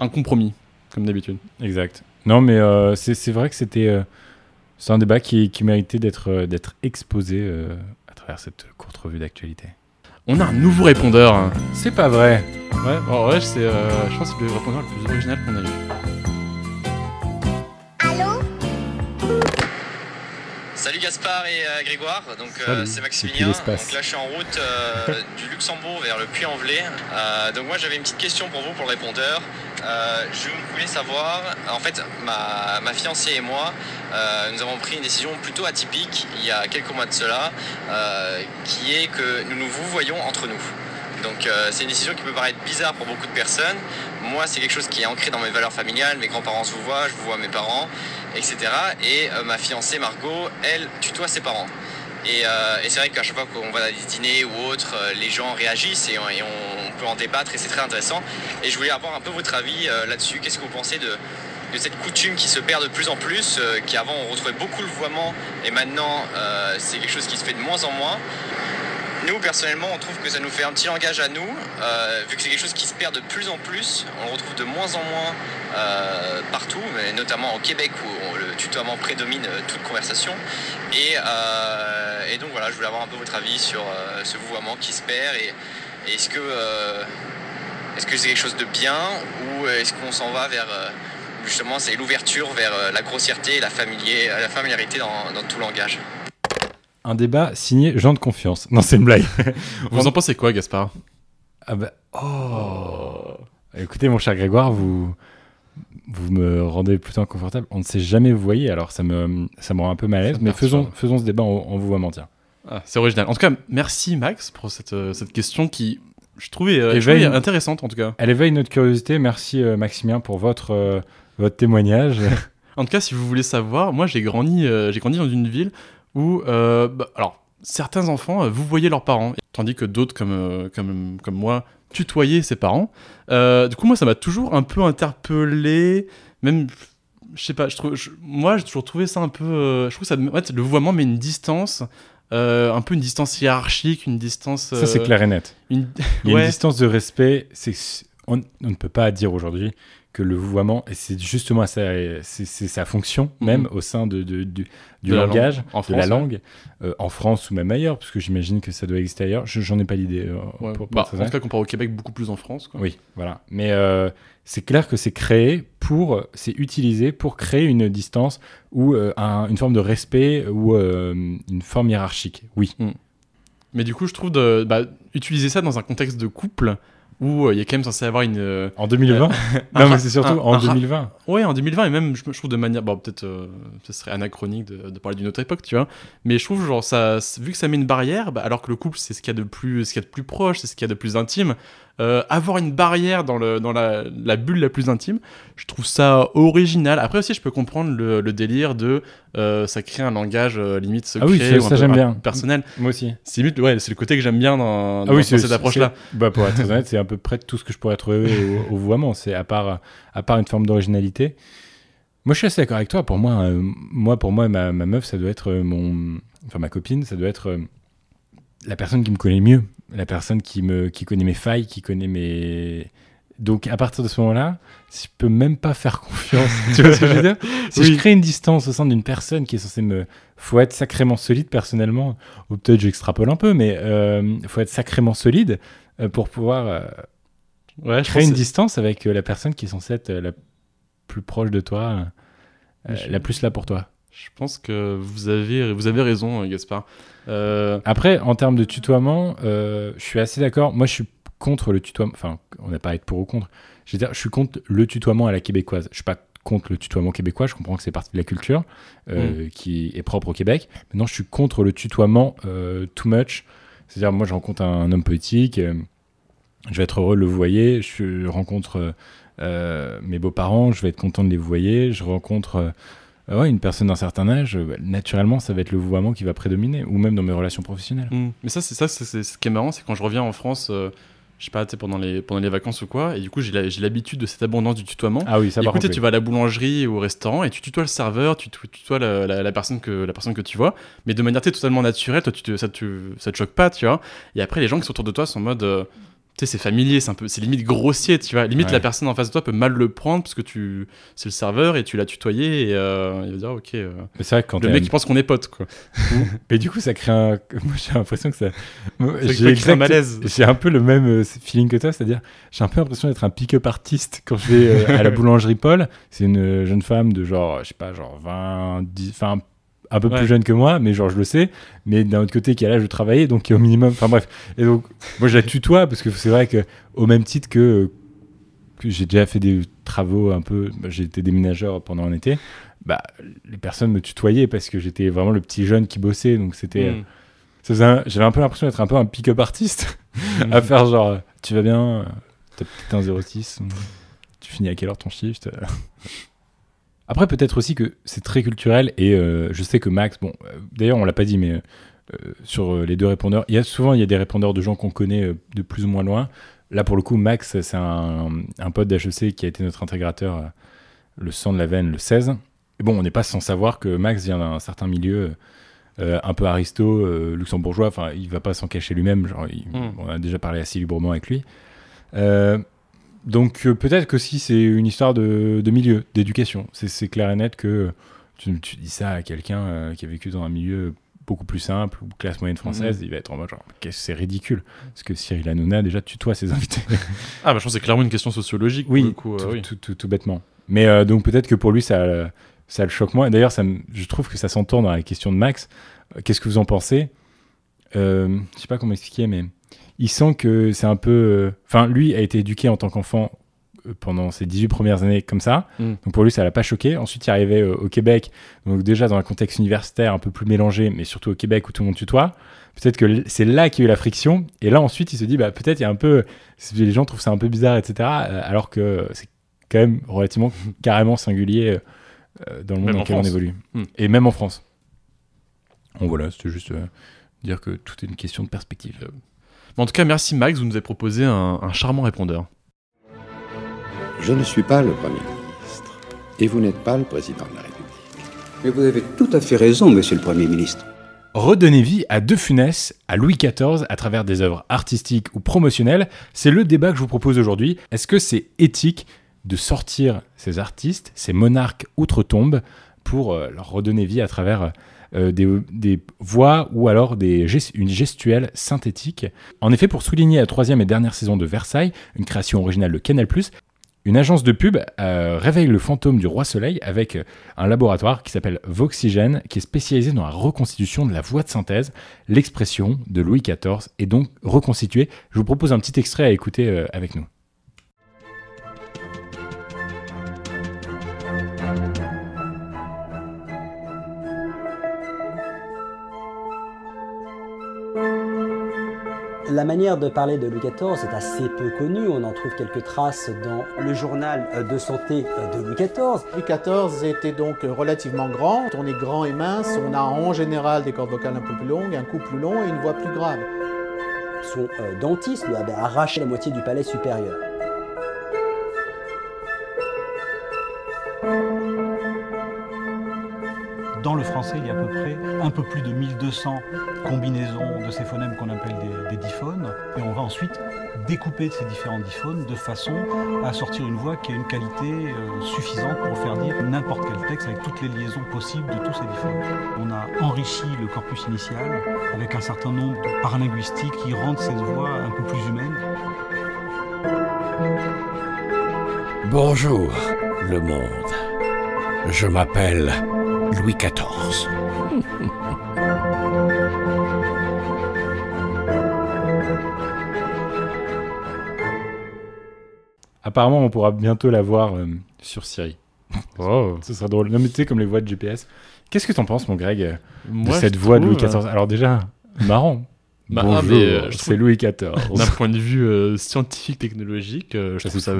S1: un compromis, comme d'habitude.
S7: Exact. Non, mais c'est c'est vrai que c'était. C'est un débat qui, qui méritait d'être euh, d'être exposé euh, à travers cette courte revue d'actualité.
S1: On a un nouveau répondeur. hein.
S7: C'est pas vrai.
S1: Ouais, bon, ouais, c'est, euh, je pense que c'est le répondeur le plus original qu'on a eu.
S10: Salut Gaspard et euh, Grégoire, donc euh, c'est Maximilien. Donc là je suis en route euh, du Luxembourg vers le Puy-en-Velay. Donc moi j'avais une petite question pour vous pour le répondeur. Je voulais savoir, en fait ma, ma fiancée et moi, nous avons pris une décision plutôt atypique il y a quelques mois de cela, qui est que nous nous vous voyons entre nous. Donc euh, c'est une décision qui peut paraître bizarre pour beaucoup de personnes. Moi c'est quelque chose qui est ancré dans mes valeurs familiales. Mes grands-parents se voient, je vois mes parents, etc. Et euh, ma fiancée Margot, elle tutoie ses parents. Et, euh, et c'est vrai qu'à chaque fois qu'on va dans des dîners ou autres, les gens réagissent et, on, peut en débattre et c'est très intéressant. Et je voulais avoir un peu votre avis là-dessus. Qu'est-ce que vous pensez de, cette coutume qui se perd de plus en plus, qui avant on retrouvait beaucoup le vouvoiement et maintenant c'est quelque chose qui se fait de moins en moins? Nous, personnellement, on trouve que ça nous fait un petit langage à nous, euh, vu que c'est quelque chose qui se perd de plus en plus. On le retrouve de moins en moins euh, partout, mais notamment au Québec où le tutoiement prédomine euh, toute conversation. Et, donc voilà, je voulais avoir un peu votre avis sur ce vouvoiement qui se perd. Et, est-ce que c'est quelque chose de bien ou est-ce qu'on s'en va vers justement c'est l'ouverture vers la grossièreté et la, familiarité dans tout langage?
S7: Un débat signé Jean de confiance. Non, c'est une blague.
S1: Vous en pensez quoi, Gaspard?
S7: Ah bah. Oh Écoutez, mon cher Grégoire, vous. Vous me rendez plutôt inconfortable. On ne s'est jamais voyé, alors ça me, ça me rend un peu mal à l'aise. Mais faisons, faisons ce débat en, vous voyant, tiens.
S1: Ah, c'est original. En tout cas, merci Max pour cette, euh, cette question qui, je trouvais, euh, je
S7: Éveille-
S1: trouvais intéressante en tout cas.
S7: Elle éveille notre curiosité. Merci, euh, Maximien, pour votre, euh, votre témoignage.
S1: En tout cas, si vous voulez savoir, moi j'ai grandi, j'ai grandi dans une ville où, euh, bah, alors, certains enfants, euh, vous voyez leurs parents, tandis que d'autres, comme, euh, comme, comme moi, tutoyaient ses parents. Du coup, moi, ça m'a toujours un peu interpellé, même, je sais pas, je trouve, je- moi, j'ai toujours trouvé ça un peu, je trouve que ça, en fait, le vouvoiement met une distance euh, un peu une distance hiérarchique, une distance.
S7: Ça, c'est clair et net.
S1: une-
S7: Il y a
S1: Ouais.
S7: une distance de respect. C'est on, on ne peut pas dire aujourd'hui que le vouvoiement, et c'est justement sa, c'est, sa fonction même
S1: Mhm.
S7: au sein de, de- du, du
S1: De la
S7: langage,
S1: langue. En
S7: de la
S1: ouais.
S7: langue, euh, en France ou même ailleurs, parce que j'imagine que ça doit exister ailleurs. Je, j'en ai pas l'idée. euh,
S1: Ouais.
S7: pour- pour
S1: Bah, en tout cas, comparé au Québec, beaucoup plus en France. Quoi.
S7: Oui, voilà. Mais euh, c'est clair que c'est créé pour, c'est utilisé pour créer une distance ou euh, un- une forme de respect ou une forme hiérarchique. Oui.
S1: Mais du coup, je trouve de bah, utiliser ça dans un contexte de couple où euh, il y a quand même censé avoir une. euh,
S7: En 2020
S1: un
S7: Non, mais c'est surtout
S1: un-
S7: en
S1: un ra-
S7: 2020.
S1: Ouais, en 2020, et même, je, je trouve de manière. Bon, peut-être, euh, ce serait anachronique de, de parler d'une autre époque, tu vois. Mais je trouve, genre, ça, vu que ça met une barrière, bah, alors que le couple, c'est ce qu'il y a de plus, ce qu'il y a de plus proche, c'est ce qu'il y a de plus intime, euh, avoir une barrière dans, le, dans la, la bulle la plus intime, je trouve ça original. Après aussi, je peux comprendre le, le délire de. euh, ça crée un langage euh, limite secret
S7: Ah oui, ça- ça, j'aime bien.
S1: personnel.
S7: Moi aussi.
S1: C'est limite, ouais, c'est le côté que j'aime bien dans, dans-
S7: Ah oui,
S1: cette approche-là.
S7: Bah, pour être très honnête, c'est à peu près tout ce que je pourrais trouver au, au. C'est à part, à part une forme d'originalité. Moi, je suis assez d'accord avec toi. Pour moi, euh, moi, pour moi, ma, ma meuf, ça doit être mon, enfin ma copine, ça doit être euh, la personne qui me connaît mieux, la personne qui me, qui connaît mes failles, qui connaît mes. Donc, à partir de ce moment-là, si je peux même pas faire confiance, tu vois ce que je veux dire? Si je crée une distance au sein d'une personne qui est censée me, faut être sacrément solide personnellement, ou peut-être j'extrapole un peu, mais euh, faut être sacrément solide euh, pour pouvoir euh,
S1: Ouais, je
S7: créer une distance avec euh, la personne qui est censée être la plus proche de toi, euh,
S1: Je-
S7: la plus là pour toi.
S1: Je pense que vous avez, vous avez raison, Gaspard. Euh,
S7: Après, en termes de tutoiement, euh, je suis assez d'accord. Moi, je suis contre le tutoiement. Enfin, on n'a pas à être pour ou contre. Je veux dire, je suis contre le tutoiement à la québécoise. Je suis pas contre le tutoiement québécois. Je comprends que c'est partie de la culture euh, qui est propre au Québec. Maintenant, je suis contre le tutoiement too much. C'est-à-dire, moi, je rencontre un, un homme politique. je vais être heureux de le voyer. Je rencontre mes beaux-parents. Je vais être content de les voyer. Je rencontre. Euh, ouais, une personne d'un certain âge, euh, naturellement, ça va être le vouvoiement qui va prédominer, ou même dans mes relations professionnelles.
S1: Hmm. Mais ça, c'est ça, c'est ce qui est marrant, c'est quand je reviens en France, euh, je sais pas, pendant les, pendant les vacances ou quoi, et du coup, j'ai l'habitude de cette abondance du tutoiement.
S7: Ah oui, ça
S1: coup, tu vas à la boulangerie ou au restaurant et tu tutoies le serveur, tu tu- tutoies la, la- la personne que, la personne que tu vois, mais de manière totalement naturelle, toi, tu te, ça, te, ça te choque pas, tu vois. Et après, les gens qui sont autour de toi sont en mode. euh, tu sais, c'est familier, c'est un peu, c'est limite grossier, tu vois. Limite,
S7: Ouais.
S1: la personne en face de toi peut mal le prendre parce que tu, c'est le serveur et tu l'as tutoyé et euh, il va dire, ok. euh,
S7: Mais c'est vrai que quand
S1: le mec,
S7: un-
S1: il pense qu'on est potes, quoi.
S7: Mais du coup, ça crée un. Moi, j'ai l'impression que ça. J'ai
S1: un malaise.
S7: J'ai un peu le même euh, feeling que toi, c'est-à-dire, j'ai un peu l'impression d'être un pick-up artiste quand je vais euh, à la boulangerie Paul. C'est une jeune femme de genre, je sais pas, genre 20, 10, enfin, un peu
S1: Ouais.
S7: plus jeune que moi, mais genre, je le sais. Mais d'un autre côté, qui a l'âge de travailler, donc qui est au minimum. Enfin, bref. Et donc, moi, je la tutoie parce que c'est vrai que, au même titre que. euh, que j'ai déjà fait des travaux un peu, bah, j'ai été déménageur pendant un été, bah, les personnes me tutoyaient parce que j'étais vraiment le petit jeune qui bossait, donc c'était,
S1: Hmm.
S7: un- j'avais un peu l'impression d'être un peu un pick-up artiste, à faire genre, euh, tu vas bien, euh, t'as peut-être un 06, euh, tu finis à quelle heure ton shift euh. Après, peut-être aussi que c'est très culturel et euh, je sais que Max, bon, euh, d'ailleurs, on l'a pas dit, mais euh, sur les deux répondeurs, il y a souvent il y a des répondeurs de gens qu'on connaît de plus ou moins loin. Là, pour le coup, Max, c'est un, un pote d'HEC qui a été notre intégrateur, le sang de la veine, le 16. Et bon, on n'est pas sans savoir que Max vient d'un certain milieu un peu aristo, luxembourgeois. Enfin, il va pas s'en cacher lui-même. Genre, il-
S1: Mm.
S7: On a déjà parlé assez librement avec lui. Euh, donc euh, peut-être que si c'est une histoire de, de milieu, d'éducation. C'est- clair et net que tu, tu dis ça à quelqu'un euh, qui a vécu dans un milieu beaucoup plus simple ou classe moyenne française,
S1: Mhm.
S7: il va être en mode genre c'est ridicule? Parce que Cyril Hanouna déjà tutoie ses invités.
S1: Ah, bah, je pense que c'est clairement une question sociologique. pour
S7: Oui,
S1: le coup, euh,
S7: tout,
S1: oui.
S7: tout- tout- tout bêtement. Mais euh, donc peut-être que pour lui, ça, ça le choque moins. D'ailleurs, je trouve que ça s'entend dans la question de Max. Euh, Qu'est-ce que vous en pensez? Euh, Je sais pas comment expliquer, mais il sent que c'est un peu... euh, Enfin, lui a été éduqué en tant qu'enfant euh, pendant ses 18 premières années comme ça.
S1: Mm.
S7: Donc pour lui, ça l'a pas choqué. Ensuite, il arrivait euh, au Québec, donc déjà dans un contexte universitaire un peu plus mélangé, mais surtout au Québec où tout le monde tutoie. Peut-être que c'est là qu'il y a eu la friction. Et là, ensuite, il se dit, bah, peut-être il y a un peu. Les gens trouvent ça un peu bizarre, etc. euh, Alors que c'est quand même relativement carrément singulier euh, dans le monde
S1: Même
S7: dans lequel on
S1: France.
S7: évolue.
S1: Hmm.
S7: Et même en France. Donc voilà, c'était juste euh, dire que tout est une question de perspective.
S1: Mais en tout cas, merci Max, vous nous avez proposé un, un charmant répondeur.
S11: Je ne suis pas le Premier ministre. Et vous n'êtes pas le Président de la République.
S12: Mais vous avez tout à fait raison, monsieur le Premier ministre.
S7: Redonner vie à De Funès, à Louis XIV, à travers des œuvres artistiques ou promotionnelles, c'est le débat que je vous propose aujourd'hui. Est-ce que c'est éthique de sortir ces artistes, ces monarques outre-tombe, pour euh, leur redonner vie à travers euh, des, voix ou alors des une gestuelle synthétique En effet, pour souligner la troisième et dernière saison de Versailles, une création originale de Canal+, une agence de pub euh, réveille le fantôme du roi soleil avec un laboratoire qui s'appelle Voxygène, qui est spécialisé dans la reconstitution de la voix de synthèse. L'expression de Louis XIV est donc reconstituée. Je vous propose un petit extrait à écouter euh, avec nous.
S12: La manière de parler de Louis XIV est assez peu connue. On en trouve quelques traces dans le journal de santé de Louis XIV.
S13: Louis XIV était donc relativement grand. On est grand et mince, on a en général des cordes vocales un peu plus longues, un cou plus long et une voix plus grave.
S12: Son euh, dentiste lui avait arraché la moitié du palais supérieur.
S14: Dans le français, il y a à peu près un peu plus de 1200 combinaisons de ces phonèmes qu'on appelle des, diphones. Et on va ensuite découper ces différents diphones de façon à sortir une voix qui a une qualité euh, suffisante pour faire dire n'importe quel texte avec toutes les liaisons possibles de tous ces diphones. On a enrichi le corpus initial avec un certain nombre de paralinguistiques qui rendent cette voix un peu plus humaine.
S15: Bonjour, le monde. Je m'appelle Louis XIV.
S7: Apparemment, on pourra bientôt la voir euh, sur Siri.
S1: Oh.
S7: Ce serait drôle. Non, mais tu sais, comme les voix de GPS. Qu'est-ce que t'en penses, mon Greg, euh, de
S1: Moi,
S7: cette voix de Louis XIV Alors déjà, marrant.
S1: Bah,
S7: Bonjour,
S1: mais, euh, je
S7: c'est
S1: trouve-
S7: Louis XIV.
S1: D'un point de vue euh, scientifique, technologique, euh, je,
S7: Ça,
S1: trouve ça,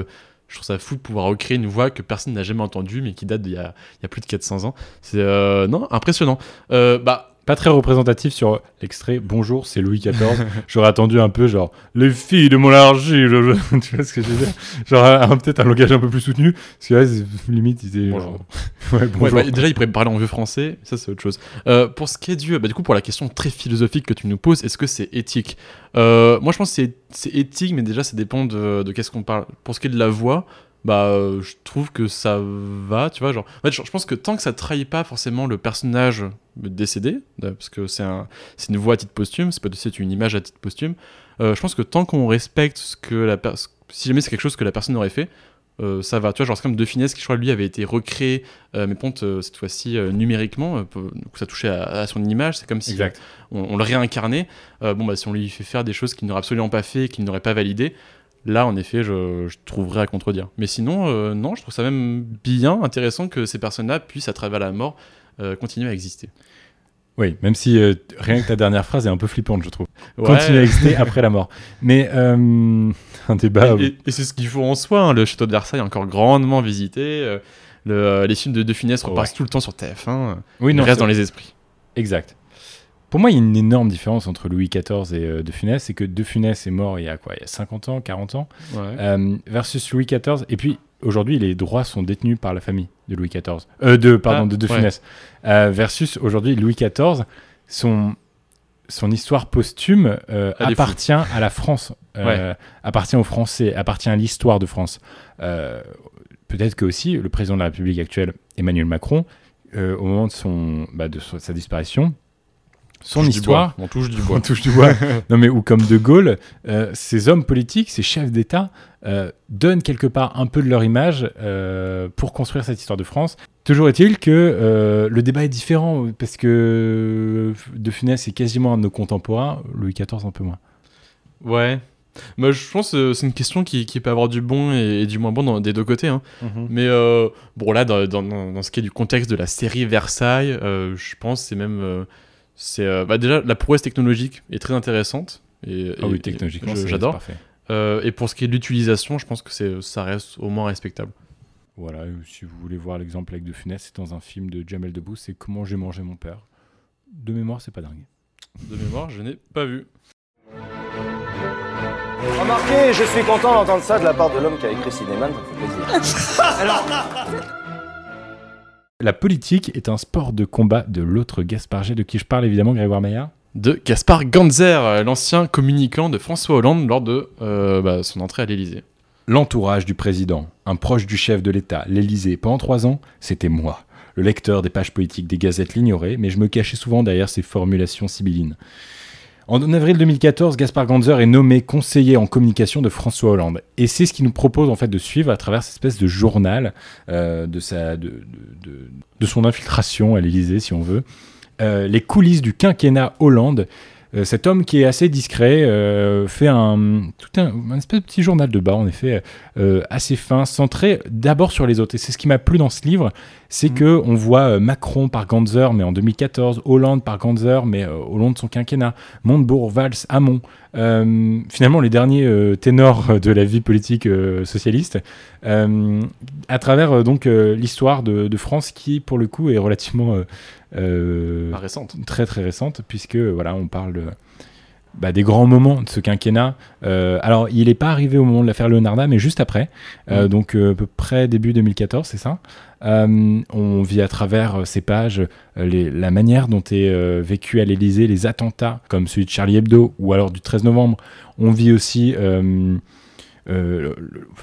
S1: je trouve ça fou de pouvoir recréer une voix que personne n'a jamais entendue, mais qui date d'il y a, plus de 400 ans. C'est euh, non impressionnant. Euh, bah,
S7: Pas très représentatif sur l'extrait Bonjour, c'est Louis XIV. J'aurais attendu un peu genre Les filles de monarchie. je- je- tu vois ce que je veux dire? Genre peut-être un langage un peu plus soutenu. Parce que là, c'est- limite, il était.
S1: Bonjour.
S7: genre- Ouais,
S1: Ouais,
S7: bonjour.
S1: bah, déjà, il pourrait parler en vieux français, ça c'est autre chose. Euh, pour ce qui est du, bah, du coup, pour la question très philosophique que tu nous poses, est-ce que c'est éthique? Euh, Moi, je pense que c'est- c'est éthique, mais déjà, ça dépend de, de qu'est-ce qu'on parle. Pour ce qui est de la voix, bah, euh, je trouve que ça va, tu vois. Genre, en fait, je, je pense que tant que ça trahit pas forcément le personnage décédé, parce que c'est un, une voix à titre posthume, c'est pas c'est une image à titre posthume. euh, je pense que tant qu'on respecte ce que la personne, si jamais c'est quelque chose que la personne aurait fait, euh, ça va. Tu vois, genre, c'est comme De Finesse qui, je crois, lui, avait été recréé, mais ponte, cette fois-ci numériquement, donc ça touchait à, à son image, c'est comme si on, on le réincarnait. Bon, bah, si on lui fait faire des choses qu'il n'aurait absolument pas fait, qu'il n'aurait pas validé, là, en effet, je, je trouverais à contredire. Mais sinon, euh, non, je trouve ça même bien intéressant que ces personnes-là puissent, à travers la mort, euh, continuer à exister.
S7: Oui, même si euh, rien que ta dernière phrase est un peu flippante, je trouve.
S1: Ouais.
S7: Continuer à exister après la mort. Mais euh, un débat.
S1: Et, et- et c'est ce qu'il faut en soi. hein. Le château de Versailles est encore grandement visité. euh, le- euh, les films de De Funès repassent
S7: Ouais.
S1: tout le temps sur TF1.
S7: Oui,
S1: ils
S7: non,
S1: restent
S7: c'est-
S1: dans les esprits.
S7: Exact. Pour moi, il y a une énorme différence entre Louis XIV et euh, De Funès. C'est que De Funès est mort il y a quoi Il y a 50 ans, 40 ans
S1: Ouais.
S7: Euh, Versus Louis XIV. Et puis, aujourd'hui, les droits sont détenus par la famille de Louis XIV. Euh, de, pardon,
S1: Ah,
S7: de De. Funès. Euh, versus, aujourd'hui, Louis XIV, son, son histoire posthume appartient à la France. Appartient aux Français, appartient à l'histoire de France. Peut-être que aussi, le président de la République actuelle, Emmanuel Macron, au moment de, son, bah, de sa disparition, son
S1: Touche
S7: histoire.
S1: On touche du bois.
S7: On touche du bois. non, mais ou comme De Gaulle, euh, ces hommes politiques, ces chefs d'État, euh, donnent quelque part un peu de leur image euh, pour construire cette histoire de France. Toujours est-il que le débat est différent parce que De Funès est quasiment un de nos contemporains, Louis XIV un peu moins.
S1: Ouais. Moi, je pense que c'est une question qui, qui peut avoir du bon et, et du moins bon dans, des deux côtés. hein.
S7: Mhm.
S1: Mais bon, là, dans, dans, dans- ce qui est du contexte de la série Versailles, je pense que c'est même. C'est euh, bah, déjà, la prouesse technologique est très intéressante. Et,
S7: Ah oui, technologiquement,
S1: j'adore. Euh, et pour ce qui est de l'utilisation, je pense que c'est, ça reste au moins respectable.
S7: Voilà, si vous voulez voir l'exemple avec De Funès, c'est dans un film de Jamel Debbouze, c'est Comment j'ai mangé mon père. De mémoire, c'est pas dingue.
S1: De mémoire, je n'ai pas vu.
S16: Remarquez, je suis content d'entendre ça de la part de l'homme qui a écrit Cinéman, ça fait plaisir.
S17: Alors,
S7: La politique est un sport de combat de l'autre Gaspard G, de qui je parle évidemment, Grégoire Maillard.
S1: De Gaspard Ganzer, l'ancien communicant de François Hollande lors de euh, bah, son entrée à l'Élysée.
S7: L'entourage du président, un proche du chef de l'État, l'Élysée, pendant trois ans, c'était moi, le lecteur des pages politiques des gazettes l'ignorait, mais je me cachais souvent derrière ces formulations sibyllines. En avril 2014, Gaspard Ganzer est nommé conseiller en communication de François Hollande. Et c'est ce qu'il nous propose en fait de suivre à travers cette espèce de journal euh, de, sa, de, de, de, son infiltration à l'Élysée, si on veut. Euh, les coulisses du quinquennat Hollande. Euh, cet homme qui est assez discret fait un, tout un, un, espèce de petit journal de bas, en effet, assez fin, centré d'abord sur les autres. Et c'est ce qui m'a plu dans ce livre, c'est mmh. que on voit Macron par Ganzer, mais en 2014, Hollande par Ganzer, mais au long de son quinquennat, Montebourg, Valls, Hamon, euh, finalement les derniers euh, ténors de la vie politique euh, socialiste, à travers donc l'histoire de, de, France qui, pour le coup, est relativement
S1: récente,
S7: très très récente, puisque voilà, on parle de, bah, des grands moments de ce quinquennat. Euh, alors, il n'est pas arrivé au moment de l'affaire Leonarda, mais juste après, euh, mmh. donc euh, à peu près début 2014, c'est ça? On vit à travers ces pages les, la manière dont est vécu à l'Élysée les attentats, comme celui de Charlie Hebdo ou alors du 13 novembre. On vit aussi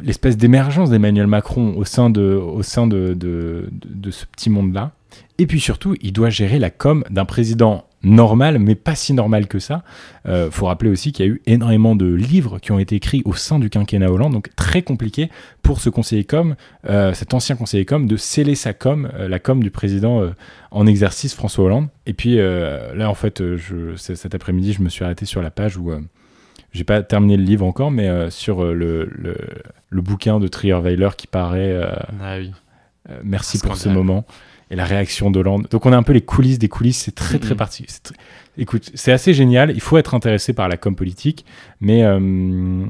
S7: l'espèce d'émergence d'Emmanuel Macron au sein de, au sein de, de ce petit monde-là. Et puis surtout, il doit gérer la com d'un président normal, mais pas si normal que ça. Il euh, faut rappeler aussi qu'il y a eu énormément de livres qui ont été écrits au sein du quinquennat Hollande, donc très compliqué pour ce conseiller com, euh, cet ancien conseiller com, de sceller sa com, euh, la com du président en exercice François Hollande. Et puis là, en fait, je, cet après-midi, je me suis arrêté sur la page où j'ai pas terminé le livre encore, mais sur le, le, le, bouquin de Trierweiler qui paraît.
S1: ah oui.
S7: merci pour ce moment et la réaction d'Hollande. Donc on a un peu les coulisses des coulisses, c'est très très mm -hmm. particulier. Écoute, c'est assez génial, il faut être intéressé par la com politique, mais, euh,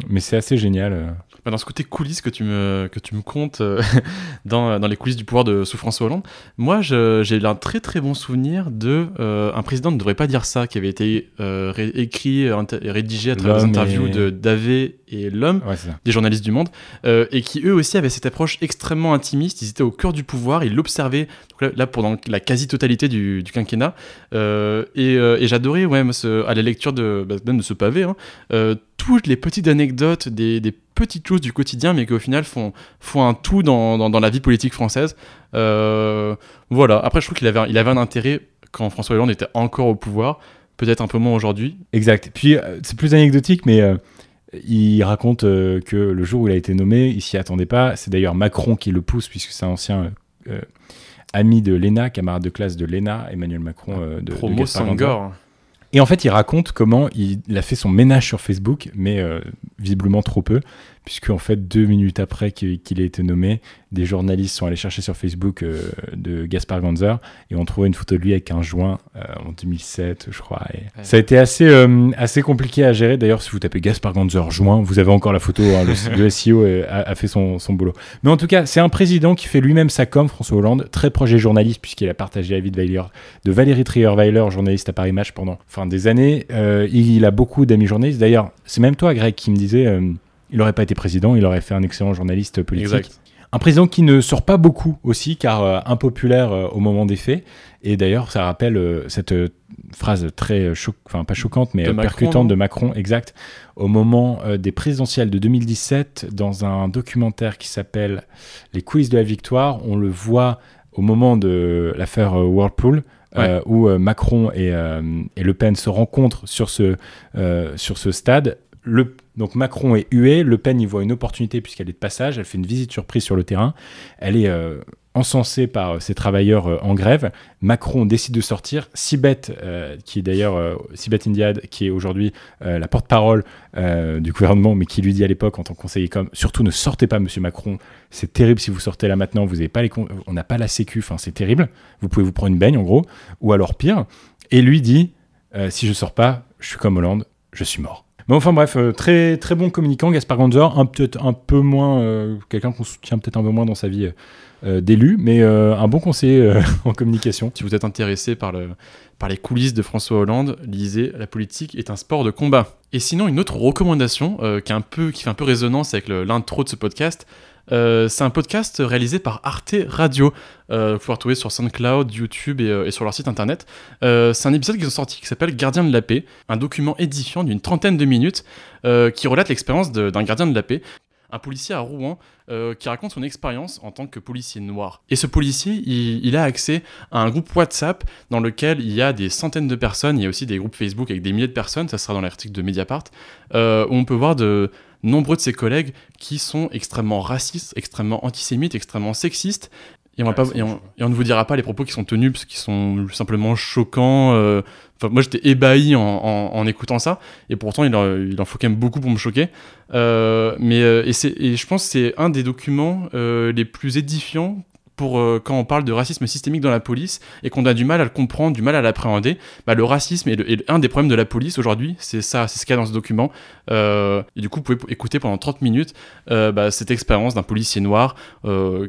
S7: mais c'est assez génial. Euh.
S1: Bah, dans ce côté coulisses que tu me, que tu me comptes euh, dans, dans, les coulisses du pouvoir de sous François Hollande, moi j'ai un très très bon souvenir de euh, un président ne devrait pas dire ça, qui avait été euh, ré écrit et rédigé à travers des interviews et... de Davé et L'Homme,
S7: ouais,
S1: des journalistes du Monde, euh, et qui eux aussi avaient cette approche extrêmement intimiste, ils étaient au cœur du pouvoir, ils l'observaient là, là, pendant la quasi-totalité du, du, quinquennat, euh, et, et j'adorais ouais, ce, à la lecture de, bah, de ce pavé, hein, toutes les petites anecdotes, des, des petites choses du quotidien, mais qui au final font, font un tout dans, dans, dans la vie politique française. Euh, voilà. Après, je trouve qu'il avait, il avait un intérêt quand François Hollande était encore au pouvoir, peut-être un peu moins aujourd'hui.
S7: Exact. Puis, euh, c'est plus anecdotique, mais euh, il raconte que le jour où il a été nommé, il s'y attendait pas. C'est d'ailleurs Macron qui le pousse, puisque c'est un ancien ami de l'ENA, camarade de classe de l'ENA, Emmanuel Macron de,
S1: Promo
S7: de
S1: Sangor.
S7: Et en fait, il raconte comment il, a fait son ménage sur Facebook, mais euh, visiblement trop peu, puisque en fait, deux minutes après qu'il qu ait été nommé, des journalistes sont allés chercher sur Facebook euh, de Gaspard Ganzer et ont trouvé une photo de lui avec un joint euh, en 2007, je crois. Et ouais. Ça a été assez, euh, assez compliqué à gérer. D'ailleurs, si vous tapez Gaspard Ganzer joint, vous avez encore la photo. Hein, le, le, SEO a, a, fait son, son boulot. Mais en tout cas, c'est un président qui fait lui-même sa com, François Hollande, très proche des journalistes, puisqu'il a partagé la vie de, Valérie Trierweiler, journaliste à Paris Match pendant enfin, des années. Il, il, a beaucoup d'amis journalistes. D'ailleurs, c'est même toi, Greg, qui me disait euh, il n'aurait pas été président, il aurait fait un excellent journaliste politique.
S1: Exact.
S7: Un président qui ne sort pas beaucoup aussi, car euh, impopulaire euh, au moment des faits. Et d'ailleurs, ça rappelle euh, cette phrase très, enfin pas choquante, mais
S1: de
S7: percutante
S1: Macron,
S7: de Macron, exact, au moment des présidentielles de 2017, dans un documentaire qui s'appelle Les coulisses de la victoire. On le voit au moment de l'affaire Whirlpool. Ouais. Où Macron et, et, Le Pen se rencontrent sur ce, sur ce stade. Donc Macron est hué, Le Pen y voit une opportunité puisqu'elle est de passage, elle fait une visite surprise sur le terrain, elle est encensé par ces travailleurs euh, en grève. Macron décide de sortir. Sibeth, euh, qui est d'ailleurs euh, Sibeth Indiad, qui est aujourd'hui euh, la porte-parole euh, du gouvernement, mais qui lui dit à l'époque en tant que conseiller comme surtout ne sortez pas, Monsieur Macron. C'est terrible si vous sortez là maintenant. Vous pas les on n'a pas la Sécu. C'est terrible. Vous pouvez vous prendre une baigne en gros, ou alors pire. Et lui dit si je sors pas, je suis comme Hollande, je suis mort. Mais enfin bref, euh, très très bon communicant, Gaspard Ganzer, un un peu moins, euh, quelqu'un qu'on soutient peut-être un peu moins dans sa vie euh, d'élu, mais un bon conseiller en communication.
S1: Si vous êtes intéressé par, par les coulisses de François Hollande, lisez La politique est un sport de combat. Et sinon, une autre recommandation qui, un peu, qui fait un peu résonance avec l'intro de ce podcast, Euh, c'est un podcast réalisé par Arte Radio. Euh, vous pouvez retrouver sur SoundCloud, YouTube et, euh, sur leur site internet. Euh, c'est un épisode qu'ils ont sorti qui s'appelle Gardien de la paix, un document édifiant d'une trentaine de minutes qui relate l'expérience d'un gardien de la paix un policier à Rouen qui raconte son expérience en tant que policier noir. Et ce policier, il, a accès à un groupe WhatsApp dans lequel il y a des centaines de personnes, il y a aussi des groupes Facebook avec des milliers de personnes, ça sera dans l'article de Mediapart, où on peut voir de nombreux de ses collègues qui sont extrêmement racistes, extrêmement antisémites, extrêmement sexistes. Et on, va pas, et, on, et on ne vous dira pas les propos qui sont tenus parce qu'ils sont simplement choquants. euh, Enfin, moi, j'étais ébahi en, en- en écoutant ça, et pourtant, il en, il en faut quand même beaucoup pour me choquer. Euh, mais euh, et, et je pense que c'est un des documents euh, les plus édifiants pour euh, quand on parle de racisme systémique dans la police et qu'on a du mal à le comprendre, du mal à l'appréhender. Bah, le racisme est, un des problèmes de la police aujourd'hui. C'est ça, c'est ce qu'il y a dans ce document. Euh, et du coup, vous pouvez écouter pendant 30 minutes euh, bah, cette expérience d'un policier noir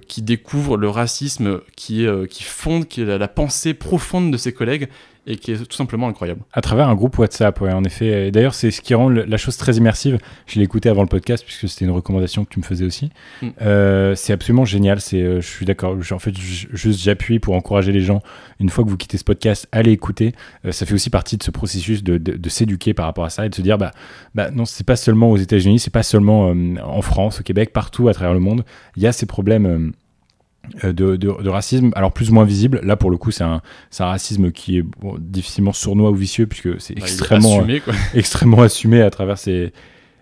S1: qui découvre le racisme qui, qui fonde, qui est la pensée profonde de ses collègues et qui est tout simplement incroyable.
S7: À travers un groupe WhatsApp, ouais, en effet. Et D'ailleurs, c'est ce qui rend la chose très immersive. Je l'ai écouté avant le podcast puisque c'était une recommandation que tu me faisais aussi.
S1: Mm.
S7: Euh, c'est absolument génial. C'est, euh, je suis d'accord. En fait, juste j'appuie pour encourager les gens. Une fois que vous quittez ce podcast, allez écouter. Euh, ça fait aussi partie de ce processus de, de- de s'éduquer par rapport à ça et de se dire, bah, bah non, c'est pas seulement aux États-Unis, c'est pas seulement en France, au Québec, partout à travers le monde. Il y a ces problèmes. Euh, de, de- de racisme, alors plus ou moins visible. Là, pour le coup, c'est un, racisme qui est bon, difficilement sournois ou vicieux, puisque c'est
S1: Bah,
S7: extrêmement,
S1: assumé,
S7: extrêmement assumé à travers, ces,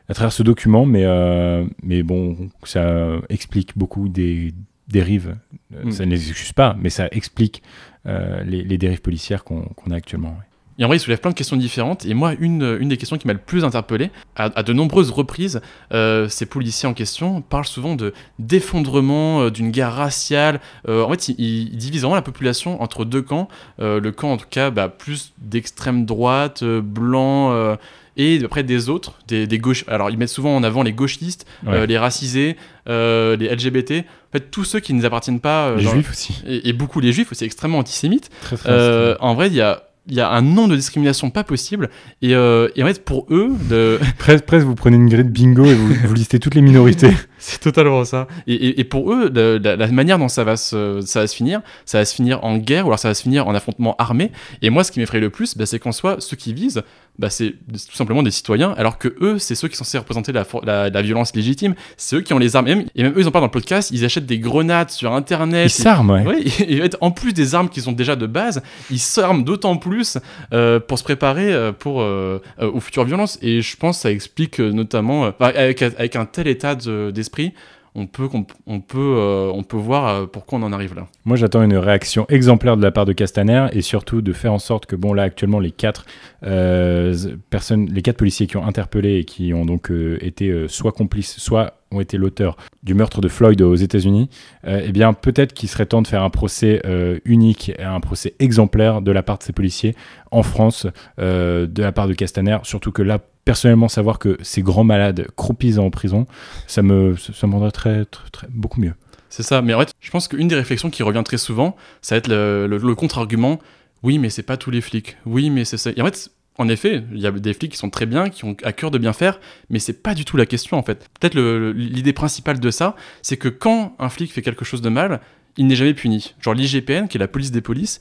S7: à travers ce document. Mais, euh, mais bon, ça explique beaucoup des dérives. Euh,
S1: Mm.
S7: Ça ne les excuse pas, mais ça explique euh, les, les dérives policières qu'on a actuellement. ouais.
S1: Et en vrai, il soulève plein de questions différentes. Et moi, une, une des questions qui m'a le plus interpellé, à, à de nombreuses reprises, euh, ces policiers en question parlent souvent de d'effondrement, euh, d'une guerre raciale. Euh, en fait, ils, ils divisent vraiment la population entre deux camps. Le camp, en tout cas, bah, plus d'extrême droite, blanc. et après des autres, des, des gauches. Alors ils mettent souvent en avant les gauchistes,
S7: Ouais.
S1: euh, les racisés, euh, les LGBT. En fait, tous ceux qui ne nous appartiennent pas. euh,
S7: Les juifs aussi.
S1: Et, et beaucoup les juifs aussi, extrêmement antisémites.
S7: Très, très
S1: en vrai, il y a, il y a un nombre de discriminations pas possible. Et, euh, et en fait, pour eux, de...
S7: Presque, presque, vous prenez une grille de bingo et vous, vous listez toutes les minorités.
S1: c'est totalement ça. Et, et- et pour eux, la, la manière dont ça va, se, ça va se finir, ça va se finir en guerre ou alors ça va se finir en affrontement armé. Et moi, ce qui m'effraie le plus, bah, c'est qu'en soi, ceux qui visent, bah, c'est tout simplement des citoyens, alors que eux, c'est ceux qui sont censés représenter la, for- la, la violence légitime. C'est eux qui ont les armes. Et même, et même eux, ils en parlent dans le podcast, ils achètent des grenades sur Internet.
S7: Ils s'arment, ouais.
S1: Oui, et, en plus des armes qu'ils ont déjà de base, ils s'arment d'autant plus euh, pour se préparer euh, pour, euh, euh, aux futures violences. Et je pense que ça explique euh, notamment, euh, avec, avec un tel état de- d'esprit, on peut, on, peut, euh, on peut voir euh, pourquoi on en arrive là.
S7: Moi, j'attends une réaction exemplaire de la part de Castaner et surtout de faire en sorte que, bon, là, actuellement, les quatre euh, personnes, les quatre policiers qui ont interpellé et qui ont donc été soit complices, soit ont été l'auteur du meurtre de Floyd aux États-Unis, eh bien, peut-être qu'il serait temps de faire un procès euh, unique, un procès exemplaire de la part de ces policiers en France, de la part de Castaner. Surtout que là, personnellement, savoir que ces grands malades croupissent en prison, ça me, ça me rendrait très, très, très- beaucoup mieux.
S1: C'est ça, mais en fait, je pense qu'une des réflexions qui revient très souvent, ça va être le, le- contre-argument oui, mais c'est pas tous les flics. Oui, mais c'est ça. En fait, en effet, il y a des flics qui sont très bien, qui ont à cœur de bien faire, mais c'est pas du tout la question en fait. Peut-être l'idée principale de ça, c'est que quand un flic fait quelque chose de mal, il n'est jamais puni. Genre l'IGPN, qui est la police des polices,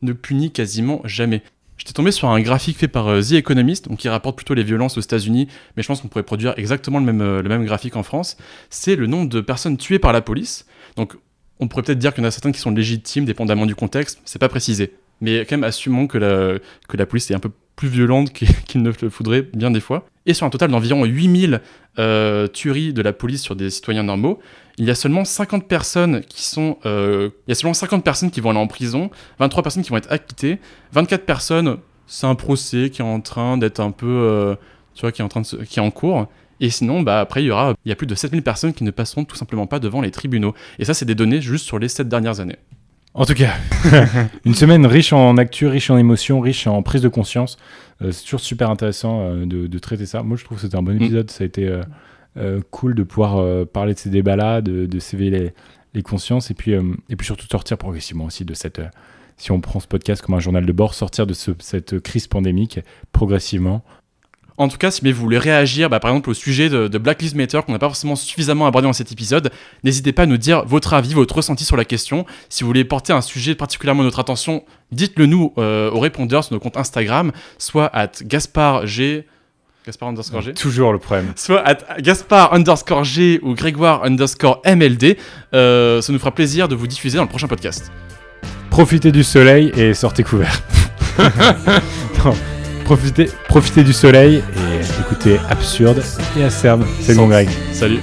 S1: ne punit quasiment jamais. J'étais tombé sur un graphique fait par euh, The Economist, donc qui rapporte plutôt les violences aux États-Unis, mais je pense qu'on pourrait produire exactement le même, euh, le même graphique en France. C'est le nombre de personnes tuées par la police. Donc on pourrait peut-être dire qu'il y en a certaines qui sont légitimes, dépendamment du contexte, c'est pas précisé. Mais quand même, assumons que la, que la police est un peu plus violente qu'il ne le faudrait bien des fois. Et sur un total d'environ 8000 euh, tueries de la police sur des citoyens normaux, il y a seulement 50 personnes qui sont... euh, il y a seulement 50 personnes qui vont aller en prison, 23 personnes qui vont être acquittées, 24 personnes, c'est un procès qui est en train d'être un peu... euh, tu vois, qui est en train de se- qui est en cours. Et sinon, bah, après, il y aura, il y a plus de 7000 personnes qui ne passeront tout simplement pas devant les tribunaux. Et ça, c'est des données juste sur les 7 dernières années.
S7: En tout cas, une semaine riche en actu, riche en émotions, riche en prise de conscience. Euh, c'est toujours super intéressant de, de traiter ça. Moi, je trouve que c'était un bon épisode. Ça a été cool de pouvoir euh, parler de ces débats-là, de, de les, consciences et puis, euh, et puis surtout sortir progressivement aussi de cette. euh, si on prend ce podcast comme un journal de bord, sortir de ce- cette crise pandémique progressivement.
S1: En tout cas, si vous voulez réagir, bah, par exemple, au sujet de, de Black Lives Matter qu'on n'a pas forcément suffisamment abordé dans cet épisode, n'hésitez pas à nous dire votre avis, votre ressenti sur la question. Si vous voulez porter un sujet particulièrement notre attention, dites-le nous euh, aux répondeurs sur nos comptes Instagram, soit at Gaspard G. Gaspard underscore G.
S7: Toujours le problème.
S1: Soit at Gaspard underscore G ou Grégoire underscore MLD. Euh, ça nous fera plaisir de vous diffuser dans le prochain podcast.
S7: Profitez du soleil et sortez couvert. Non, profitez, profitez du soleil et écoutez Absurde et Acerbe. C'est bon Greg.
S1: Salut.